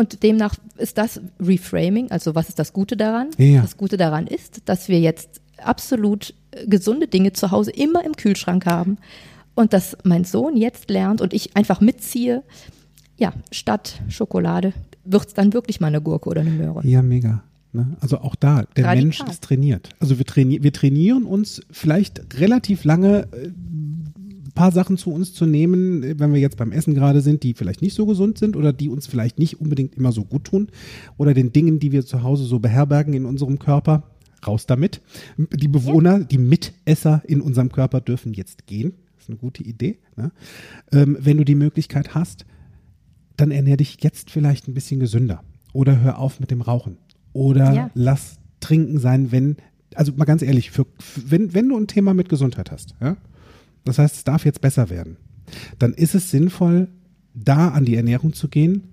Speaker 1: Und demnach ist das Reframing, also was ist das Gute daran?
Speaker 2: Ja.
Speaker 1: Das Gute daran ist, dass wir jetzt absolut äh, gesunde Dinge zu Hause immer im Kühlschrank haben und dass mein Sohn jetzt lernt und ich einfach mitziehe, ja, statt Schokolade wird es dann wirklich mal eine Gurke oder eine Möhre.
Speaker 2: Ja, mega. Ne? Also auch da, der
Speaker 1: Radikal.
Speaker 2: Mensch ist trainiert. Also wir, traini wir trainieren uns vielleicht relativ lange äh, paar Sachen zu uns zu nehmen, wenn wir jetzt beim Essen gerade sind, die vielleicht nicht so gesund sind oder die uns vielleicht nicht unbedingt immer so gut tun oder den Dingen, die wir zu Hause so beherbergen in unserem Körper. Raus damit. Die Bewohner, die Mitesser in unserem Körper dürfen jetzt gehen. Das ist eine gute Idee. Ne? Ähm, wenn du die Möglichkeit hast, dann ernähr dich jetzt vielleicht ein bisschen gesünder. Oder hör auf mit dem Rauchen. Oder
Speaker 1: Ja.
Speaker 2: lass trinken sein, wenn, also mal ganz ehrlich, für, für, wenn, wenn du ein Thema mit Gesundheit hast, ja, das heißt, es darf jetzt besser werden, dann ist es sinnvoll, da an die Ernährung zu gehen,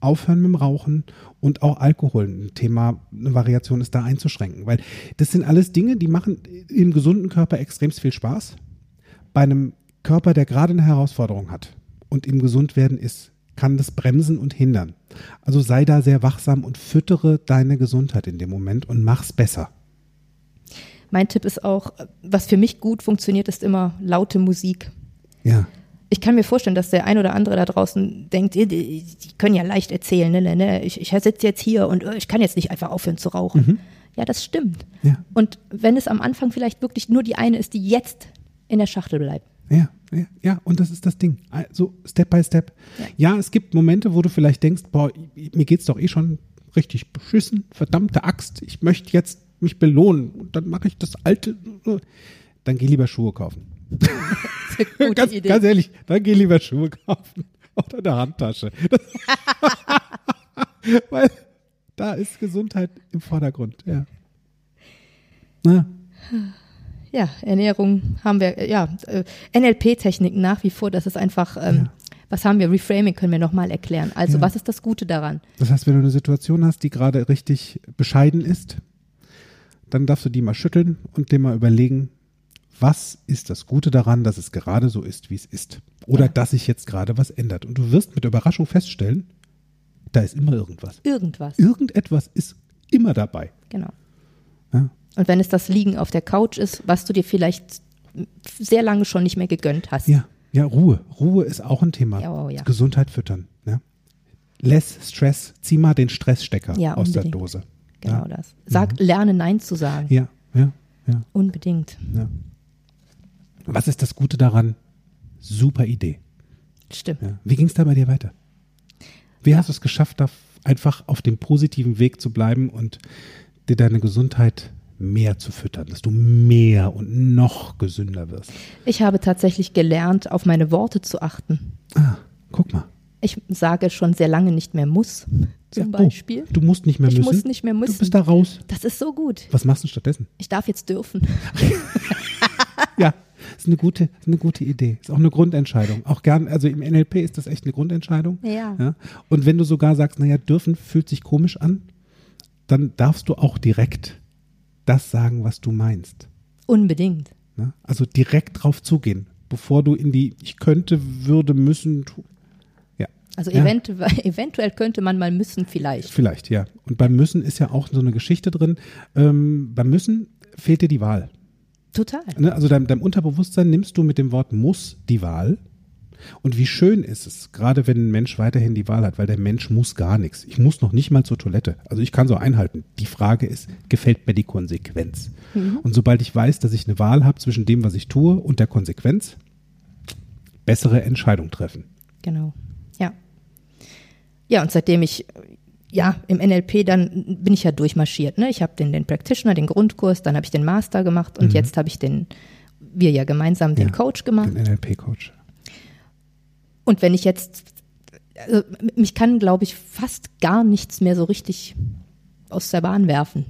Speaker 2: aufhören mit dem Rauchen und auch Alkohol, ein Thema, eine Variation ist da einzuschränken, weil das sind alles Dinge, die machen im gesunden Körper extrem viel Spaß. Bei einem Körper, der gerade eine Herausforderung hat und im Gesundwerden ist, kann das bremsen und hindern. Also sei da sehr wachsam und füttere deine Gesundheit in dem Moment und mach's besser.
Speaker 1: Mein Tipp ist auch, was für mich gut funktioniert, ist immer laute Musik.
Speaker 2: Ja.
Speaker 1: Ich kann mir vorstellen, dass der ein oder andere da draußen denkt, die, können ja leicht erzählen, ne, ne, ne, ich, ich sitze jetzt hier und äh, ich kann jetzt nicht einfach aufhören zu rauchen. Ja, das stimmt.
Speaker 2: Ja.
Speaker 1: Und wenn es am Anfang vielleicht wirklich nur die eine ist, die jetzt in der Schachtel bleibt.
Speaker 2: Ja, ja, ja, und das ist das Ding. So Step by Step.
Speaker 1: Ja.
Speaker 2: Ja. es gibt Momente, wo du vielleicht denkst, boah, mir geht's doch eh schon richtig beschissen, verdammte Axt, ich möchte jetzt mich belohnen und dann mache ich das alte. Dann geh lieber Schuhe kaufen. Ganz,
Speaker 1: Idee.
Speaker 2: ganz ehrlich, dann geh lieber Schuhe kaufen oder eine Handtasche. Weil da ist Gesundheit im Vordergrund, ja. Na,
Speaker 1: Ja, Ernährung haben wir, äh, ja, äh, NLP-Techniken nach wie vor, das ist einfach, ähm, was haben wir? Reframing können wir nochmal erklären. Also,
Speaker 2: Ja.
Speaker 1: was ist das Gute daran?
Speaker 2: Das heißt, wenn du eine Situation hast, die gerade richtig bescheiden ist, dann darfst du die mal schütteln und dir mal überlegen, was ist das Gute daran, dass es gerade so ist, wie es ist? Oder
Speaker 1: Ja.
Speaker 2: dass sich jetzt gerade was ändert. Und du wirst mit Überraschung feststellen, da ist immer irgendwas.
Speaker 1: Irgendwas.
Speaker 2: Irgendetwas ist immer dabei.
Speaker 1: Genau.
Speaker 2: Ja?
Speaker 1: Und wenn es das Liegen auf der Couch ist, was du dir vielleicht sehr lange schon nicht mehr gegönnt hast.
Speaker 2: Ja, ja, Ruhe. Ruhe ist auch ein Thema.
Speaker 1: Ja, oh ja.
Speaker 2: Gesundheit füttern. Ja? Less Stress. Zieh mal den Stressstecker aus der. Dose.
Speaker 1: Genau
Speaker 2: ja.
Speaker 1: das. Sag, lerne Nein zu sagen.
Speaker 2: Ja, ja, ja,
Speaker 1: Unbedingt.
Speaker 2: ja. Was ist das Gute daran? Super Idee.
Speaker 1: Stimmt.
Speaker 2: Ja. Wie ging es da bei dir weiter? Wie hast du es geschafft, da einfach auf dem positiven Weg zu bleiben und dir deine Gesundheit mehr zu füttern, dass du mehr und noch gesünder wirst?
Speaker 1: Ich habe tatsächlich gelernt, auf meine Worte zu achten.
Speaker 2: Ah, guck mal.
Speaker 1: Ich sage schon sehr lange nicht mehr muss, zum
Speaker 2: Ja, oh,
Speaker 1: Beispiel.
Speaker 2: du musst nicht mehr
Speaker 1: Ich
Speaker 2: müssen.
Speaker 1: muss nicht mehr
Speaker 2: Du
Speaker 1: müssen.
Speaker 2: bist da raus.
Speaker 1: Das ist so gut.
Speaker 2: Was machst du stattdessen?
Speaker 1: Ich darf jetzt dürfen.
Speaker 2: Ja, ist eine gute, ist eine gute Idee. Ist auch eine Grundentscheidung. Auch gern, also im NLP ist das echt eine Grundentscheidung.
Speaker 1: Ja.
Speaker 2: ja. Und wenn du sogar sagst, naja, dürfen fühlt sich komisch an, dann darfst du auch direkt das sagen, was du meinst.
Speaker 1: Unbedingt.
Speaker 2: Ne? Also direkt drauf zugehen, bevor du in die ich könnte, würde, müssen.
Speaker 1: Also
Speaker 2: Ja.
Speaker 1: eventu eventuell könnte man mal müssen vielleicht.
Speaker 2: vielleicht, ja. Und beim Müssen ist ja auch so eine Geschichte drin. Ähm, beim Müssen fehlt dir die Wahl.
Speaker 1: Total.
Speaker 2: Ne? Also deinem, deinem Unterbewusstsein nimmst du mit dem Wort muss die Wahl. Und wie schön ist es, gerade wenn ein Mensch weiterhin die Wahl hat, weil der Mensch muss gar nichts. Ich muss noch nicht mal zur Toilette. Also ich kann so einhalten. Die Frage ist, gefällt mir die Konsequenz? Und sobald ich weiß, dass ich eine Wahl habe zwischen dem, was ich tue und der Konsequenz, bessere Entscheidung treffen.
Speaker 1: Genau. Ja. Ja, und seitdem ich ja im NLP dann bin ich ja durchmarschiert. Ne? Ich habe den, den Practitioner, den Grundkurs, dann habe ich den Master gemacht und jetzt habe ich den, wir ja gemeinsam den
Speaker 2: Ja,
Speaker 1: Coach gemacht.
Speaker 2: Den NLP-Coach.
Speaker 1: Und wenn ich jetzt, also mich kann, glaube ich, fast gar nichts mehr so richtig aus der Bahn werfen.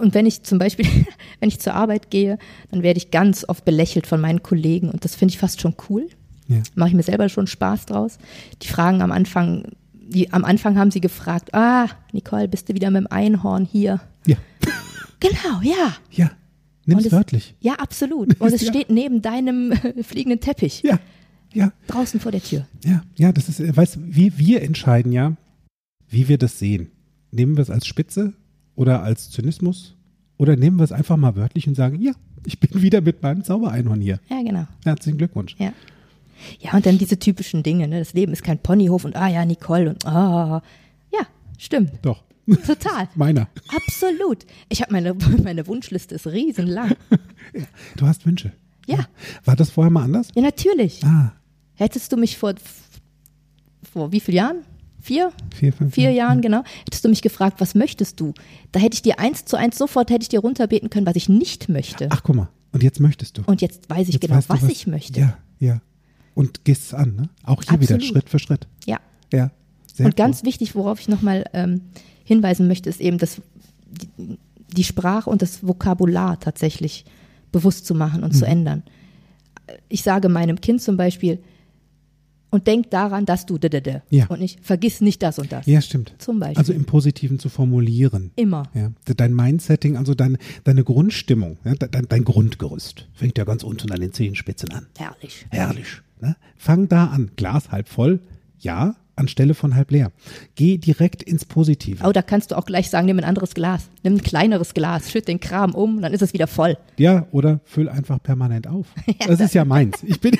Speaker 1: und wenn ich zum Beispiel, wenn ich zur Arbeit gehe, dann werde ich ganz oft belächelt von meinen Kollegen und das finde ich fast schon cool.
Speaker 2: Ja.
Speaker 1: Mache ich mir selber schon Spaß draus. Die fragen am Anfang, die, am Anfang haben sie gefragt, ah, Nicole, bist du wieder mit dem Einhorn hier?
Speaker 2: Ja.
Speaker 1: Genau, ja.
Speaker 2: Ja. Nimm's
Speaker 1: es,
Speaker 2: wörtlich.
Speaker 1: Ja, absolut. Und es
Speaker 2: Ja.
Speaker 1: steht neben deinem fliegenden Teppich.
Speaker 2: Ja. Ja.
Speaker 1: Draußen vor der Tür.
Speaker 2: Ja. Ja, das ist, äh, weißt du, wir, wir entscheiden ja, wie wir das sehen. Nehmen wir es als Spitze oder als Zynismus oder nehmen wir es einfach mal wörtlich und sagen, ja, ich bin wieder mit meinem Zaubereinhorn hier.
Speaker 1: Ja, genau.
Speaker 2: Herzlichen Glückwunsch.
Speaker 1: Ja. Ja, und dann diese typischen Dinge, ne? Das Leben ist kein Ponyhof und ah ja, Nicole und ah. Ja, stimmt.
Speaker 2: Doch.
Speaker 1: Total.
Speaker 2: Meiner.
Speaker 1: Absolut. Ich habe meine, meine Wunschliste ist riesenlang.
Speaker 2: Du hast Wünsche.
Speaker 1: Ja.
Speaker 2: War das vorher mal anders?
Speaker 1: Ja, natürlich.
Speaker 2: Ah,
Speaker 1: Hättest du mich vor, vor wie vielen Jahren? Vier?
Speaker 2: vier, fünf.
Speaker 1: Vier Jahren, genau. Hättest du mich gefragt, was möchtest du? Da hätte ich dir eins zu eins sofort, hätte ich dir runterbeten können, was ich nicht möchte.
Speaker 2: Ach, guck mal. Und jetzt möchtest du.
Speaker 1: Und jetzt weiß ich
Speaker 2: jetzt
Speaker 1: genau,
Speaker 2: du,
Speaker 1: was, ich möchte.
Speaker 2: Ja, ja. Und gehst es an, ne? Auch hier wieder
Speaker 1: Absolut.
Speaker 2: Schritt für Schritt.
Speaker 1: Ja.
Speaker 2: Ja. Sehr
Speaker 1: Und
Speaker 2: cool.
Speaker 1: ganz wichtig, worauf ich nochmal ähm, hinweisen möchte, ist eben das, die, die Sprache und das Vokabular tatsächlich bewusst zu machen und zu
Speaker 2: Mhm.
Speaker 1: ändern. Ich sage meinem Kind zum Beispiel, und denk daran, dass du d -d -d.
Speaker 2: Ja.
Speaker 1: und nicht vergiss nicht das und das.
Speaker 2: Ja, stimmt.
Speaker 1: Zum Beispiel.
Speaker 2: Also im Positiven zu formulieren.
Speaker 1: Immer.
Speaker 2: Ja, dein Mindsetting, also dein, deine Grundstimmung, ja, dein, dein Grundgerüst, fängt ja ganz unten an den Zehenspitzen an.
Speaker 1: Herrlich.
Speaker 2: Herrlich. Ne? Fang da an. Glas halb voll, ja, anstelle von halb leer. Geh direkt ins Positive.
Speaker 1: Oh, da kannst du auch gleich sagen, nimm ein anderes Glas. Nimm ein kleineres Glas, schütt den Kram um, dann ist es wieder voll.
Speaker 2: Ja, oder füll einfach permanent auf. Das ist ja meins. Ich bin,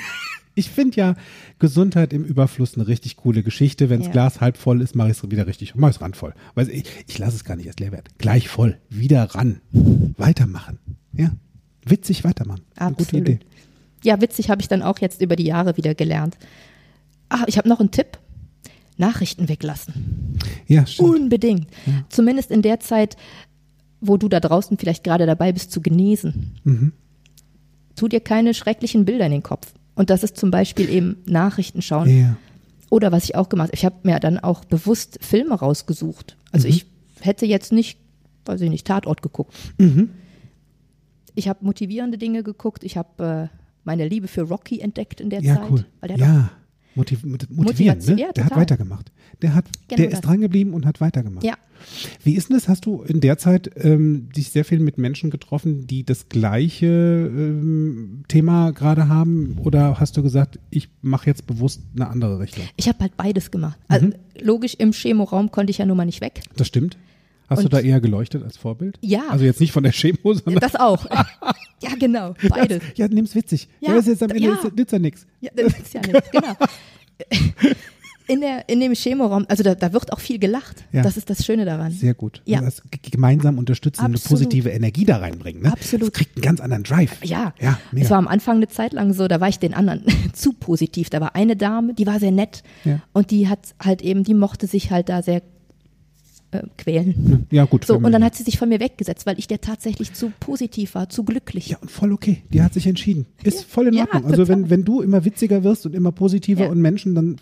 Speaker 2: ich finde ja Gesundheit im Überfluss eine richtig coole Geschichte. Wenn das
Speaker 1: Ja.
Speaker 2: Glas halb voll ist, mache ich es wieder richtig, mache ich es randvoll. Weil ich, ich lasse es gar nicht erst leer werden. Gleich voll, wieder ran, weitermachen. Ja, witzig weitermachen. Eine gute
Speaker 1: Absolut.
Speaker 2: Idee.
Speaker 1: Ja, witzig habe ich dann auch jetzt über die Jahre wieder gelernt. Ach, ich habe noch einen Tipp. Nachrichten weglassen.
Speaker 2: Ja, stimmt.
Speaker 1: Unbedingt. Zumindest in der Zeit, wo du da draußen vielleicht gerade dabei bist zu genesen.
Speaker 2: Mhm.
Speaker 1: Tu dir keine schrecklichen Bilder in den Kopf. Und das ist zum Beispiel eben Nachrichten schauen.
Speaker 2: Ja.
Speaker 1: Oder was ich auch gemacht habe, ich habe mir dann auch bewusst Filme rausgesucht. Also
Speaker 2: Mhm.
Speaker 1: ich hätte jetzt nicht, weiß ich nicht, Tatort geguckt.
Speaker 2: Mhm.
Speaker 1: Ich habe motivierende Dinge geguckt. Ich habe äh, meine Liebe für Rocky entdeckt in der
Speaker 2: Ja,
Speaker 1: Zeit.
Speaker 2: cool.
Speaker 1: Weil der
Speaker 2: Ja, Motiv mot- motivieren,
Speaker 1: Motivation,
Speaker 2: ne?
Speaker 1: ja,
Speaker 2: Der hat weitergemacht. Der hat,
Speaker 1: Genau
Speaker 2: der ist dran geblieben und hat weitergemacht.
Speaker 1: Ja.
Speaker 2: Wie ist denn das? Hast du in der Zeit ähm, dich sehr viel mit Menschen getroffen, die das gleiche ähm, Thema gerade haben? Oder hast du gesagt, ich mache jetzt bewusst eine andere Richtung?
Speaker 1: Ich habe halt beides gemacht. Also
Speaker 2: Mhm.
Speaker 1: logisch, im Chemoraum konnte ich ja nun mal nicht weg.
Speaker 2: Das stimmt. Hast du
Speaker 1: Und-
Speaker 2: da eher geleuchtet als Vorbild?
Speaker 1: Ja.
Speaker 2: Also jetzt nicht von der Chemo, sondern.
Speaker 1: Das auch. ja, genau, beides.
Speaker 2: Ja, nimm's witzig. Ja,
Speaker 1: Ja,
Speaker 2: das ist jetzt am Ende
Speaker 1: ja.
Speaker 2: ist, nützt ja nichts.
Speaker 1: Ja, das ist ja nichts, genau. In, der, in dem Chemoraum, also da, da wird auch viel gelacht.
Speaker 2: Ja.
Speaker 1: Das ist das Schöne daran.
Speaker 2: Sehr gut.
Speaker 1: Ja.
Speaker 2: Das g- gemeinsam unterstützen, eine
Speaker 1: Absolut.
Speaker 2: positive Energie da reinbringen. Ne?
Speaker 1: Absolut.
Speaker 2: Das kriegt einen ganz anderen Drive.
Speaker 1: Ja,
Speaker 2: Ja, mega.
Speaker 1: es war am Anfang eine Zeit lang so, da war ich den anderen zu positiv. Da war eine Dame, die war sehr nett
Speaker 2: Ja.
Speaker 1: und die hat halt eben, die mochte sich halt da sehr äh, quälen.
Speaker 2: Ja, gut.
Speaker 1: So, und dann hat sie sich von mir weggesetzt, weil ich der tatsächlich zu positiv war, zu glücklich.
Speaker 2: Ja, und voll okay. Die hat sich entschieden. Ist
Speaker 1: Ja.
Speaker 2: voll in
Speaker 1: Ja,
Speaker 2: Ordnung. also
Speaker 1: total.
Speaker 2: wenn, wenn du immer witziger wirst und immer positiver
Speaker 1: Ja.
Speaker 2: und Menschen dann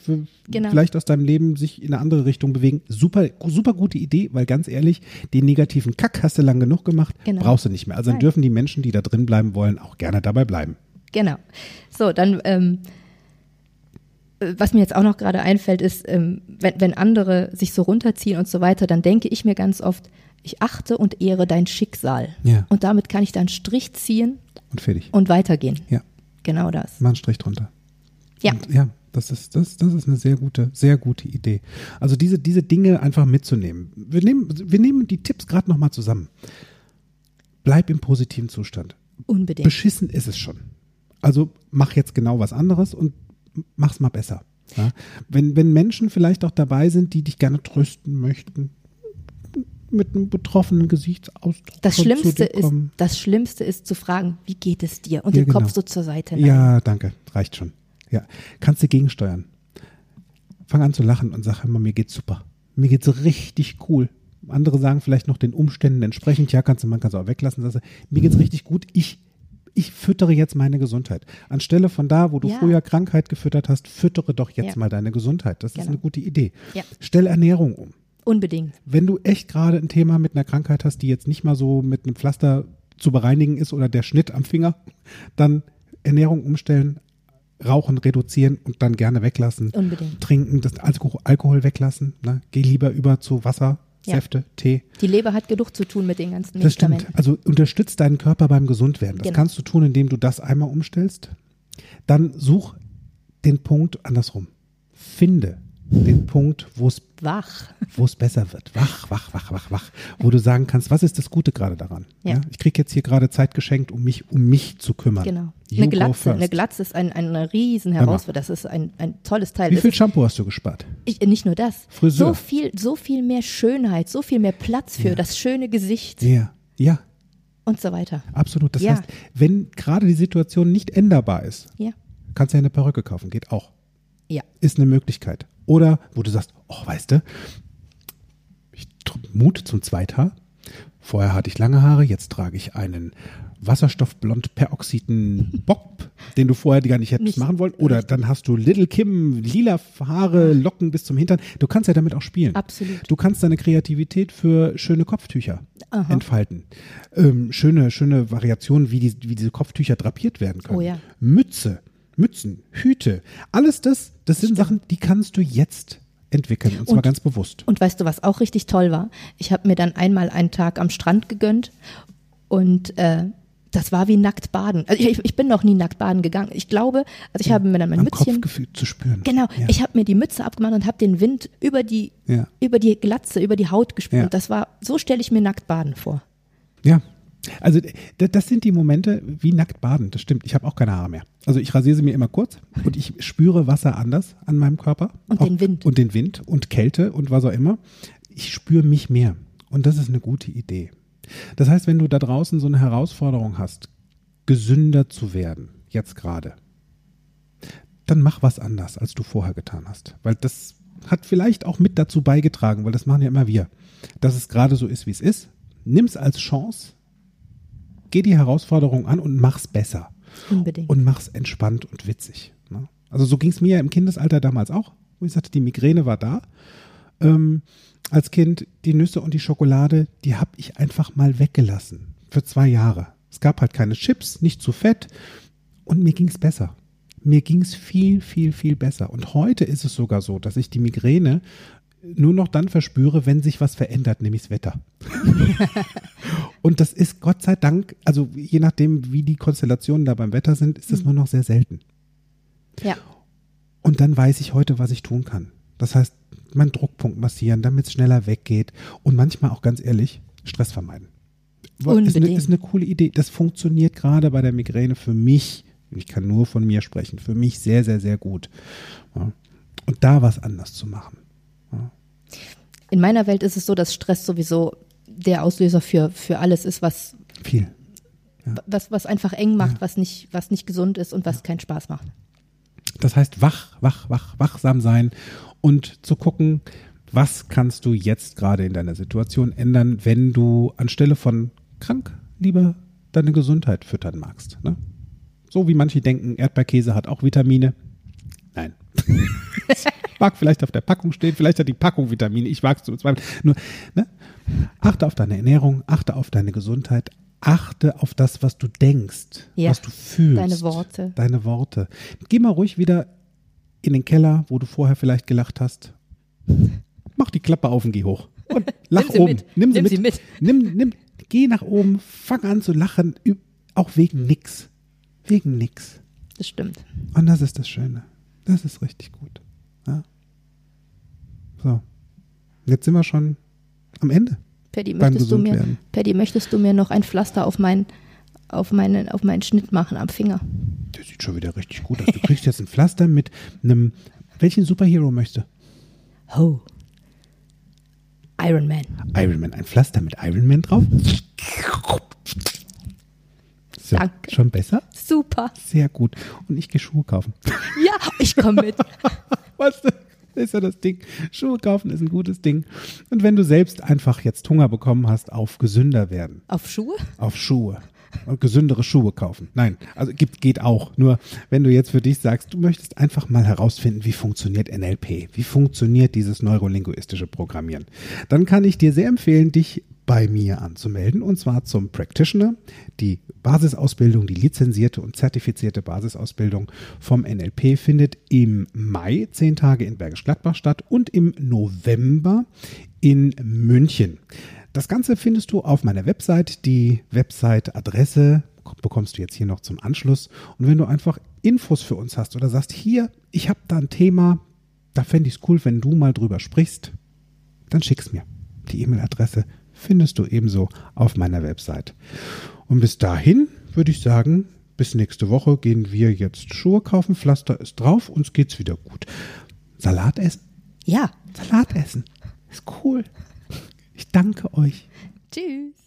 Speaker 1: Genau.
Speaker 2: vielleicht aus deinem Leben sich in eine andere Richtung bewegen, super, super gute Idee, weil ganz ehrlich, den negativen Kack hast du lang genug gemacht,
Speaker 1: Genau.
Speaker 2: brauchst du nicht mehr. Also dann
Speaker 1: Nein.
Speaker 2: dürfen die Menschen, die da drin bleiben wollen, auch gerne dabei bleiben.
Speaker 1: Genau. So, dann, ähm, äh, was mir jetzt auch noch gerade einfällt, ist, ähm, wenn, wenn andere sich so runterziehen und so weiter, dann denke ich mir ganz oft, ich achte und ehre dein Schicksal.
Speaker 2: Ja.
Speaker 1: Und damit kann ich dann Strich ziehen
Speaker 2: Und fertig.
Speaker 1: und weitergehen.
Speaker 2: Ja,
Speaker 1: Genau das.
Speaker 2: mal einen Strich drunter.
Speaker 1: Ja.
Speaker 2: Und ja, das ist, das, das ist eine sehr gute, sehr gute Idee. Also diese, diese Dinge einfach mitzunehmen. Wir nehmen, wir nehmen die Tipps gerade nochmal zusammen. Bleib im positiven Zustand.
Speaker 1: Unbedingt.
Speaker 2: Beschissen ist es schon. Also mach jetzt genau was anderes und mach's mal besser. Ja? Wenn, wenn Menschen vielleicht auch dabei sind, die dich gerne trösten möchten, mit einem betroffenen Gesichtsausdruck
Speaker 1: Das
Speaker 2: zu
Speaker 1: Schlimmste,
Speaker 2: dir
Speaker 1: ist, das Schlimmste ist zu fragen, wie geht es dir? Und
Speaker 2: Ja,
Speaker 1: den Kopf
Speaker 2: genau.
Speaker 1: so zur Seite neigen.
Speaker 2: Ja, danke, reicht schon. Ja, kannst du gegensteuern. Fang an zu lachen und sag immer, mir geht's super. Mir geht's richtig cool. Andere sagen vielleicht noch den Umständen entsprechend, ja, kannst du, man kann es auch weglassen. Sagst du, mir geht's richtig gut. Ich, ich füttere jetzt meine Gesundheit. Anstelle von da, wo du
Speaker 1: Ja.
Speaker 2: früher Krankheit gefüttert hast, füttere doch jetzt
Speaker 1: Ja.
Speaker 2: mal deine Gesundheit. Das ist
Speaker 1: Genau.
Speaker 2: eine gute Idee.
Speaker 1: Ja.
Speaker 2: Stell Ernährung um.
Speaker 1: Unbedingt.
Speaker 2: Wenn du echt gerade ein Thema mit einer Krankheit hast, die jetzt nicht mal so mit einem Pflaster zu bereinigen ist oder der Schnitt am Finger, dann Ernährung umstellen, Rauchen reduzieren und dann gerne weglassen.
Speaker 1: Unbedingt.
Speaker 2: Trinken, das Alkohol, Alkohol weglassen. Ne? Geh lieber über zu Wasser,
Speaker 1: Ja.
Speaker 2: Säfte, Tee.
Speaker 1: Die Leber hat genug zu tun mit den ganzen
Speaker 2: Das stimmt.
Speaker 1: Medikamenten.
Speaker 2: Also unterstützt deinen Körper beim Gesundwerden. Das
Speaker 1: Genau.
Speaker 2: kannst du tun, indem du das einmal umstellst. Dann such den Punkt andersrum. Finde den Punkt, wo es
Speaker 1: Wach.
Speaker 2: wo es besser wird. Wach, wach, wach, wach, wach. Wo du sagen kannst, was ist das Gute gerade daran?
Speaker 1: Ja.
Speaker 2: Ich kriege jetzt hier gerade Zeit geschenkt, um mich um mich zu kümmern.
Speaker 1: Genau.
Speaker 2: You
Speaker 1: Eine Glatze, eine Glatze ist ein, eine riesen. Herausforderung. Das ist ein, ein tolles Teil.
Speaker 2: Wie
Speaker 1: Das
Speaker 2: viel Shampoo hast du gespart?
Speaker 1: ich, nicht nur das.
Speaker 2: Friseur.
Speaker 1: So viel, so viel mehr Schönheit, so viel mehr Platz für das schöne Gesicht
Speaker 2: Ja, ja,
Speaker 1: und so weiter.
Speaker 2: absolut. Das
Speaker 1: Ja.
Speaker 2: heißt, wenn gerade die Situation nicht änderbar ist,
Speaker 1: Ja.
Speaker 2: kannst du ja eine Perücke kaufen. Geht auch.
Speaker 1: Ja.
Speaker 2: Ist eine Möglichkeit. Oder wo du sagst, oh, weißt du, ich Mut zum Zweithaar. Vorher hatte ich lange Haare, jetzt trage ich einen wasserstoffblond peroxiden Bob, den du vorher gar nicht hättest
Speaker 1: Nicht
Speaker 2: machen wollen. Oder dann hast du Little Kim, lila Haare, Locken bis zum Hintern. Du kannst ja damit auch spielen.
Speaker 1: Absolut.
Speaker 2: Du kannst deine Kreativität für schöne Kopftücher
Speaker 1: Aha.
Speaker 2: entfalten. Ähm, schöne, schöne Variationen, wie, die, wie diese Kopftücher drapiert werden können.
Speaker 1: Oh ja.
Speaker 2: Mütze, Mützen, Hüte, alles das, das sind Sachen, die kannst du jetzt entwickeln und zwar
Speaker 1: Und-
Speaker 2: ganz bewusst.
Speaker 1: Und weißt du, was auch richtig toll war? Ich habe mir dann einmal einen Tag am Strand gegönnt und äh, das war wie nackt baden. Also ich, ich bin noch nie nackt baden gegangen. Ich glaube, also ich habe mir dann mein
Speaker 2: Am
Speaker 1: Mützchen
Speaker 2: Kopfgefühl zu spüren.
Speaker 1: Genau,
Speaker 2: Ja.
Speaker 1: ich habe mir die Mütze abgemacht und habe den Wind über die,
Speaker 2: Ja.
Speaker 1: über die Glatze, über die Haut gespürt.
Speaker 2: Ja.
Speaker 1: Das war, so stelle ich mir nackt baden vor.
Speaker 2: Ja. Also das sind die Momente wie nackt baden, das stimmt. Ich habe auch keine Haare mehr. Also ich rasiere sie mir immer kurz und ich spüre Wasser anders an meinem Körper.
Speaker 1: Und den Wind.
Speaker 2: Und den Wind und Kälte und was auch immer. Ich spüre mich mehr. Und das ist eine gute Idee. Das heißt, wenn du da draußen so eine Herausforderung hast, gesünder zu werden, jetzt gerade, dann mach was anders, als du vorher getan hast. Weil das hat vielleicht auch mit dazu beigetragen, weil das machen ja immer wir, dass es gerade so ist, wie es ist. Nimm's als Chance, geh die Herausforderung an und mach's besser.
Speaker 1: Unbedingt.
Speaker 2: Und mach's entspannt und witzig. Ne? Also so ging's mir im Kindesalter damals auch, wo ich sagte, die Migräne war da. Ähm, als Kind die Nüsse und die Schokolade, die habe ich einfach mal weggelassen für zwei Jahre. Es gab halt keine Chips, nicht zu fett und mir ging's besser. Mir ging's viel, viel, viel besser. Und heute ist es sogar so, dass ich die Migräne nur noch dann verspüre, wenn sich was verändert, nämlich das Wetter. und das ist Gott sei Dank, also je nachdem, wie die Konstellationen da beim Wetter sind, ist das nur noch sehr selten.
Speaker 1: ja,
Speaker 2: Und dann weiß ich heute, was ich tun kann. Das heißt, meinen Druckpunkt massieren, damit es schneller weggeht und manchmal auch ganz ehrlich, Stress vermeiden. Ist eine,
Speaker 1: Unbedingt.
Speaker 2: ist eine coole Idee. Das funktioniert gerade bei der Migräne für mich, ich kann nur von mir sprechen, für mich sehr, sehr, sehr gut. Ja. Und da was anders zu machen.
Speaker 1: In meiner Welt ist es so, dass Stress sowieso der Auslöser für, für alles ist, was,
Speaker 2: Viel.
Speaker 1: was, was einfach eng macht, was, nicht, was nicht gesund ist und was keinen Spaß macht.
Speaker 2: Das heißt, wach, wach, wach, wachsam sein und zu gucken, was kannst du jetzt gerade in deiner Situation ändern, wenn du anstelle von krank lieber deine Gesundheit füttern magst. Ne? So wie manche denken, Erdbeerkäse hat auch Vitamine. Nein. Mag vielleicht auf der Packung stehen, vielleicht hat die Packung Vitamine, ich wage es zu bezweifeln. Nur, ne? achte auf deine Ernährung, achte auf deine Gesundheit, achte auf das, was du denkst,
Speaker 1: Ja,
Speaker 2: was du fühlst.
Speaker 1: deine Worte.
Speaker 2: Deine Worte. Geh mal ruhig wieder in den Keller, wo du vorher vielleicht gelacht hast. Mach die Klappe auf und geh hoch. Und lach
Speaker 1: Nimm sie
Speaker 2: oben.
Speaker 1: mit.
Speaker 2: Nimm sie
Speaker 1: Nimm
Speaker 2: mit.
Speaker 1: sie mit.
Speaker 2: Nimm, nimm, geh nach oben, fang an zu lachen, auch wegen nix. Wegen nix.
Speaker 1: Das stimmt.
Speaker 2: Und das ist das Schöne. Das ist richtig gut. So. Jetzt sind wir schon am Ende.
Speaker 1: Paddy, möchtest du mir. Paddy, möchtest du mir noch ein Pflaster auf meinen, auf meinen, auf meinen Schnitt machen am Finger?
Speaker 2: Das sieht schon wieder richtig gut aus. Du kriegst jetzt ein Pflaster mit einem. Welchen Superhero möchtest du?
Speaker 1: Ho. Iron Man.
Speaker 2: Iron Man. Ein Pflaster mit Iron Man drauf. So,
Speaker 1: Danke.
Speaker 2: Schon besser?
Speaker 1: Super.
Speaker 2: Sehr gut. Und ich gehe Schuhe kaufen.
Speaker 1: Ja, ich komme mit.
Speaker 2: Weißt du, das ist ja das Ding. Schuhe kaufen ist ein gutes Ding. Und wenn du selbst einfach jetzt Hunger bekommen hast auf gesünder werden,
Speaker 1: Auf Schuhe?
Speaker 2: auf Schuhe, und gesündere Schuhe kaufen. Nein, also gibt, geht auch. Nur wenn du jetzt für dich sagst, du möchtest einfach mal herausfinden, wie funktioniert NLP, wie funktioniert dieses neurolinguistische Programmieren, dann kann ich dir sehr empfehlen, dich bei mir anzumelden und zwar zum Practitioner, die Basisausbildung, die lizenzierte und zertifizierte Basisausbildung vom NLP findet im Mai zehn Tage in Bergisch Gladbach statt und im November in München. Das Ganze findest du auf meiner Website. Die Website-Adresse bekommst du jetzt hier noch zum Anschluss. Und wenn du einfach Infos für uns hast oder sagst, hier, ich habe da ein Thema, da fände ich es cool, wenn du mal drüber sprichst, dann schick's mir. Die E-Mail-Adresse findest du ebenso auf meiner Website. Und bis dahin würde ich sagen, bis nächste Woche gehen wir jetzt Schuhe kaufen, Pflaster ist drauf, uns geht's wieder gut. Salat essen?
Speaker 1: Ja.
Speaker 2: Salat essen. Ist cool. Ich danke euch.
Speaker 1: Tschüss.